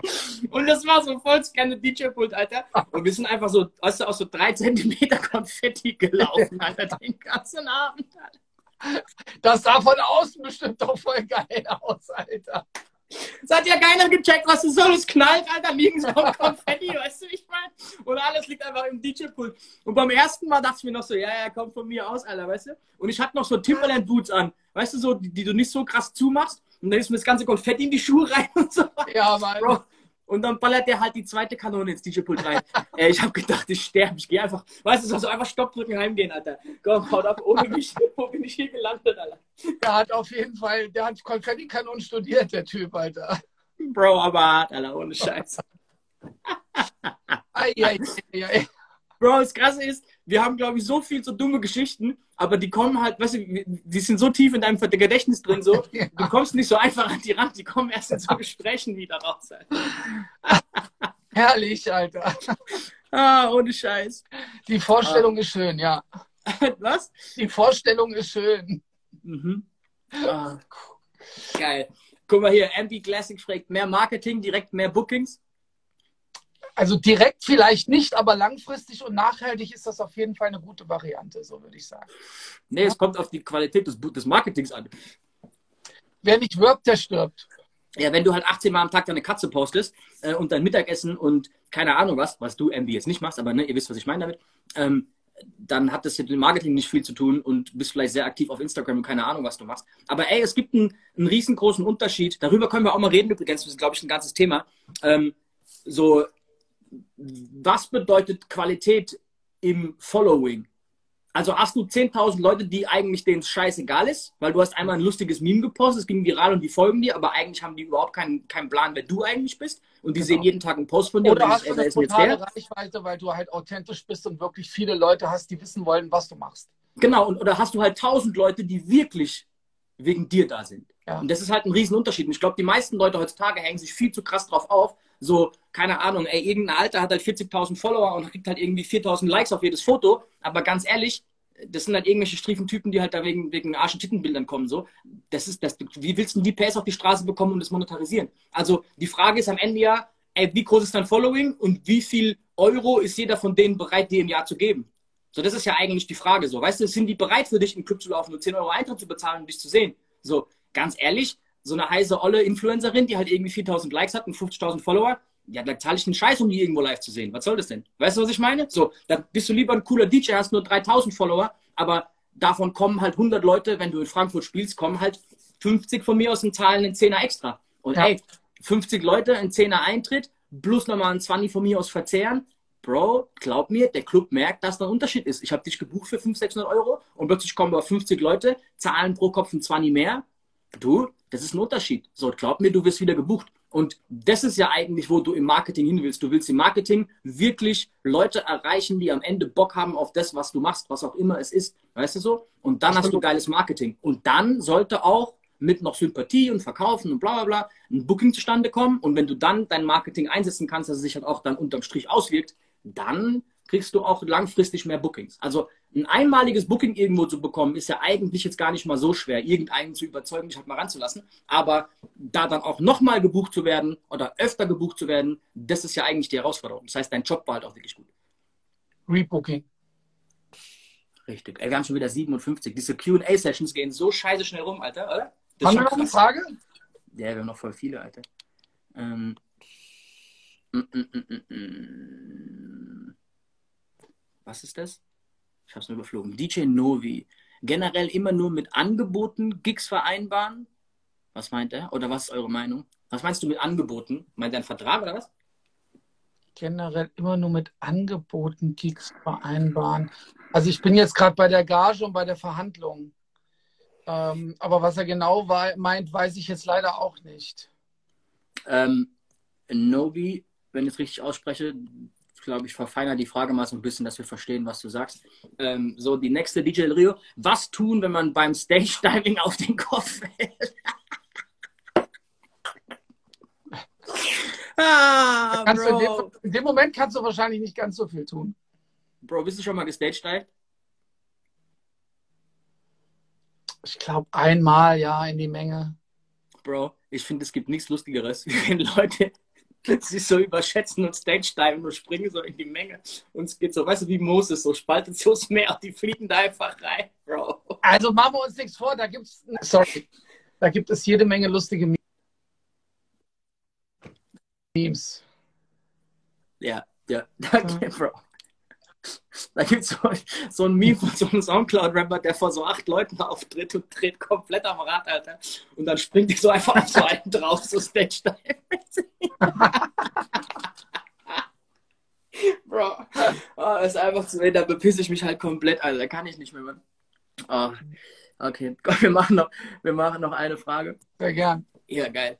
Und das war so voll scanned DJ-Pult, Alter. Und wir sind einfach so, weißt du, aus so drei Zentimeter Konfetti gelaufen, Alter, den ganzen Abend, Alter.
Das sah von außen bestimmt doch voll geil aus, Alter.
Es hat ja keiner gecheckt, was es soll. Es knallt, Alter, nirgends kommt Konfetti, weißt du, ich meine? Und alles liegt einfach im DJ-Pult. Und beim ersten Mal dachte ich mir noch so, ja, ja, kommt von mir aus, Alter, weißt du? Und ich hatte noch so Timberland-Boots an, weißt du, so, die, die, du nicht so krass zumachst. Und dann ist mir das ganze Konfetti in die Schuhe rein <laughs> und so.
Ja, Mann. Bro,
und dann ballert der halt die zweite Kanone ins DJ-Pult rein. <laughs> äh, ich habe gedacht, ich sterbe. Ich gehe einfach, weißt du, so also einfach Stopp drücken, heimgehen, Alter. Komm, haut ab, ohne mich. <laughs> Wo bin ich hier gelandet, Alter?
Der hat auf jeden Fall, der hat Konfetti-Kanonen studiert, der Typ, Alter.
Bro, aber hart, Alter, ohne Scheiß.
ei, ei, ei, ei.
Bro, das Krasse ist, wir haben, glaube ich, so viel so dumme Geschichten, aber die kommen halt, weißt du, die sind so tief in deinem Gedächtnis drin, so, <laughs> ja. du kommst nicht so einfach an die Rand, die kommen erst in so Gesprächen wieder raus.
Alter. <laughs> Herrlich, Alter. <laughs>
Ah, ohne Scheiß.
Die Vorstellung ah. ist schön, ja.
Was?
Die Vorstellung ist schön.
Mhm. Ah. Geil. Guck mal hier, MP Classic fragt, mehr Marketing, direkt mehr Bookings?
Also direkt vielleicht nicht, aber langfristig und nachhaltig ist das auf jeden Fall eine gute Variante, so würde ich sagen.
Nee, es kommt auf die Qualität des, des Marketings an.
Wer nicht wirbt, der stirbt.
Ja, wenn du halt 18 Mal am Tag deine Katze postest äh, und dein Mittagessen und keine Ahnung was, was du MB jetzt nicht machst, aber ne, ihr wisst, was ich meine damit, ähm, dann hat das mit dem Marketing nicht viel zu tun und bist vielleicht sehr aktiv auf Instagram und keine Ahnung, was du machst. Aber ey, es gibt einen, einen riesengroßen Unterschied. Darüber können wir auch mal reden übrigens. Das ist, glaube ich, ein ganzes Thema. Ähm, so was bedeutet Qualität im Following? Also hast du 10.000 Leute, die eigentlich denen scheißegal ist, weil du hast einmal ein lustiges Meme gepostet, es ging viral und die folgen dir, aber eigentlich haben die überhaupt keinen, keinen Plan, wer du eigentlich bist und die
Genau.
sehen jeden Tag einen Post von dir
Oder
und
hast du eine totale? Reichweite, weil du halt authentisch bist und wirklich viele Leute hast, die wissen wollen, was du machst.
Genau, und, oder hast du halt 1.000 Leute, die wirklich wegen dir da sind.
Ja.
Und das ist halt ein Riesenunterschied. Und ich glaube, die meisten Leute heutzutage hängen sich viel zu krass drauf auf. So, keine Ahnung, ey, irgendein Alter hat halt 40.000 Follower und kriegt halt irgendwie 4.000 Likes auf jedes Foto. Aber ganz ehrlich, das sind halt irgendwelche striefen Typen, die halt da wegen, wegen Arsch- und Tittenbildern kommen. So. Das ist, das, wie willst du denn die PS auf die Straße bekommen und das monetarisieren? Also die Frage ist am Ende ja, ey, wie groß ist dein Following und wie viel Euro ist jeder von denen bereit, dir im Jahr zu geben? So, das ist ja eigentlich die Frage. So, weißt du, sind die bereit für dich, in den Club zu laufen und 10 Euro Eintritt zu bezahlen, um dich zu sehen? So, ganz ehrlich, so eine heiße olle Influencerin, die halt irgendwie 4000 Likes hat und 50.000 Follower, ja, da zahle ich einen Scheiß, um die irgendwo live zu sehen. Was soll das denn? Weißt du, was ich meine? So, dann bist du lieber ein cooler DJ, hast nur 3000 Follower, aber davon kommen halt 100 Leute, wenn du in Frankfurt spielst, kommen halt 50 von mir aus und zahlen einen Zehner extra. Und
Ja.
ey, 50 Leute, ein Zehner Eintritt, plus nochmal ein 20 von mir aus verzehren. Bro, glaub mir, der Club merkt, dass da ein Unterschied ist. Ich habe dich gebucht für 500, 600 Euro und plötzlich kommen aber 50 Leute, zahlen pro Kopf ein 20 mehr. Du, das ist ein Unterschied. So, glaub mir, du wirst wieder gebucht. Und das ist ja eigentlich, wo du im Marketing hin willst. Du willst im Marketing wirklich Leute erreichen, die am Ende Bock haben auf das, was du machst, was auch immer es ist. Weißt du so? Und dann hast du geiles Marketing. Und dann sollte auch mit noch Sympathie und Verkaufen und bla bla bla ein Booking zustande kommen. Und wenn du dann dein Marketing einsetzen kannst, dass es sich halt auch dann unterm Strich auswirkt, dann kriegst du auch langfristig mehr Bookings. Also ein einmaliges Booking irgendwo zu bekommen, ist ja eigentlich jetzt gar nicht mal so schwer, irgendeinen zu überzeugen, dich halt mal ranzulassen. Aber da dann auch nochmal gebucht zu werden oder öfter gebucht zu werden, das ist ja eigentlich die Herausforderung. Das heißt, dein Job war halt auch wirklich gut.
Rebooking.
Richtig. Ey, wir haben schon wieder 57. Diese QA-Sessions gehen so scheiße schnell rum, Alter, oder? Das
Haben wir noch eine. Frage?
Ja, wir haben noch voll viele, Alter. Ähm. mm, mm, mm, mm, mm. Was ist das? Ich hab's nur überflogen. DJ Novi. Generell immer nur mit Angeboten Gigs vereinbaren? Was meint er? Oder was ist eure Meinung? Was meinst du mit Angeboten? Meint er einen Vertrag oder was?
Generell immer nur mit Angeboten Gigs vereinbaren. Also ich bin jetzt gerade bei der Gage und bei der Verhandlung. Ähm, aber was er genau meint, weiß ich jetzt leider auch nicht.
Ähm, Novi, wenn ich es richtig ausspreche, glaube ich, verfeinert die Frage mal so ein bisschen, dass wir verstehen, was du sagst. Ähm, so, die nächste DJ Rio. Was tun, wenn man beim Stage-Diving auf den Kopf fällt? <laughs> ah,
in, dem, in dem Moment kannst du wahrscheinlich nicht ganz so viel tun.
Bro, bist du schon mal gestagedived?
Ich glaube einmal, ja, in die Menge.
Bro, ich finde, es gibt nichts Lustigeres, wie <laughs> wenn Leute <laughs> sich so überschätzen und Stage-Diven und springen so in die Menge. Und es geht so, weißt du, wie Moses, so spaltet so das Meer und die fliegen da einfach rein, Bro.
Also machen wir uns nichts vor, da gibt's sorry, da gibt es jede Menge lustige Memes.
Ja, ja, okay, Bro. Da gibt es so, so ein Meme von so einem Soundcloud-Rapper, der vor so acht Leuten auftritt und dreht komplett am Rad, Alter. Und dann springt die so einfach auf so einen drauf, so Stage-Dive. Bro, oh, ist einfach zu da bepisse ich mich halt komplett, Alter. Kann ich nicht mehr, Mann. Oh, okay, <laughs> wir machen, noch, wir machen noch eine Frage.
Sehr gern.
Ja, geil.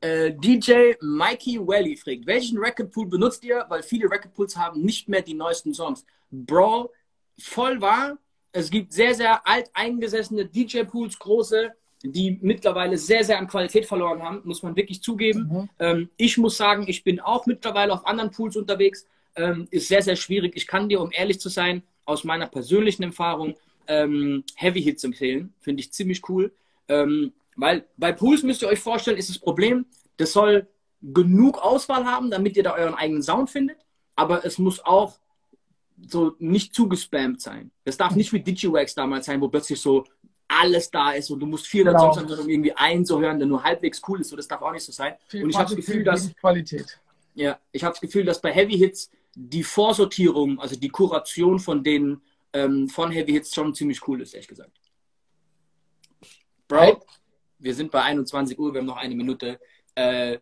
Äh, DJ Mikey Welly fragt, welchen Recordpool benutzt ihr? Weil viele Recordpools haben nicht mehr die neuesten Songs. Bro, voll wahr. Es gibt sehr, sehr alt eingesessene DJ-Pools, große, die mittlerweile sehr, sehr an Qualität verloren haben, muss man wirklich zugeben.
Mhm.
Ähm, ich muss sagen, ich bin auch mittlerweile auf anderen Pools unterwegs. Ähm, ist sehr, sehr schwierig. Ich kann dir, um ehrlich zu sein, aus meiner persönlichen Erfahrung ähm, Heavy Hits empfehlen. Finde ich ziemlich cool. Ähm, weil bei Pools müsst ihr euch vorstellen, ist das Problem, das soll genug Auswahl haben, damit ihr da euren eigenen Sound findet, aber es muss auch so nicht zugespammt sein. Das darf nicht wie Digiwax damals sein, wo plötzlich so alles da ist und du musst 400
Genau.
Songs haben, um irgendwie einen zu hören, der nur halbwegs cool ist. So, das darf auch nicht so sein.
Viel
und ich habe das Gefühl, dass
Qualität.
ja, ich habe das Gefühl, dass bei Heavy Hits die Vorsortierung, also die Kuration von denen ähm, von Heavy Hits schon ziemlich cool ist, ehrlich gesagt. Bro,
Hey.
wir sind bei 21 Uhr, wir haben noch eine Minute. Äh,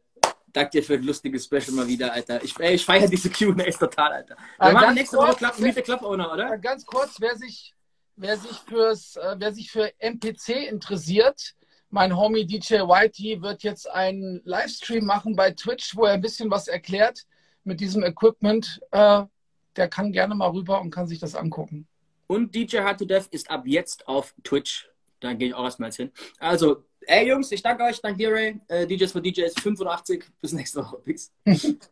danke dir für ein lustiges Special mal wieder, Alter. Ich, ey, ich feiere diese Q&As total, Alter. Wir
Äh,
machen nächste
kurz,
Woche Klapp, Meet the Club Owner, oder?
Äh, Ganz kurz, wer sich wer sich, fürs, äh, wer sich für MPC interessiert, mein Homie DJ Whitey wird jetzt einen Livestream machen bei Twitch, wo er ein bisschen was erklärt mit diesem Equipment. Äh, der kann gerne mal rüber und kann sich das angucken.
Und DJ Hard to Death ist ab jetzt auf Twitch. Da gehe ich auch erstmal hin. Also, ey Jungs, ich danke euch, danke dir, Ray. Äh, DJs für DJs 85. Bis nächste Woche. Peace. <laughs>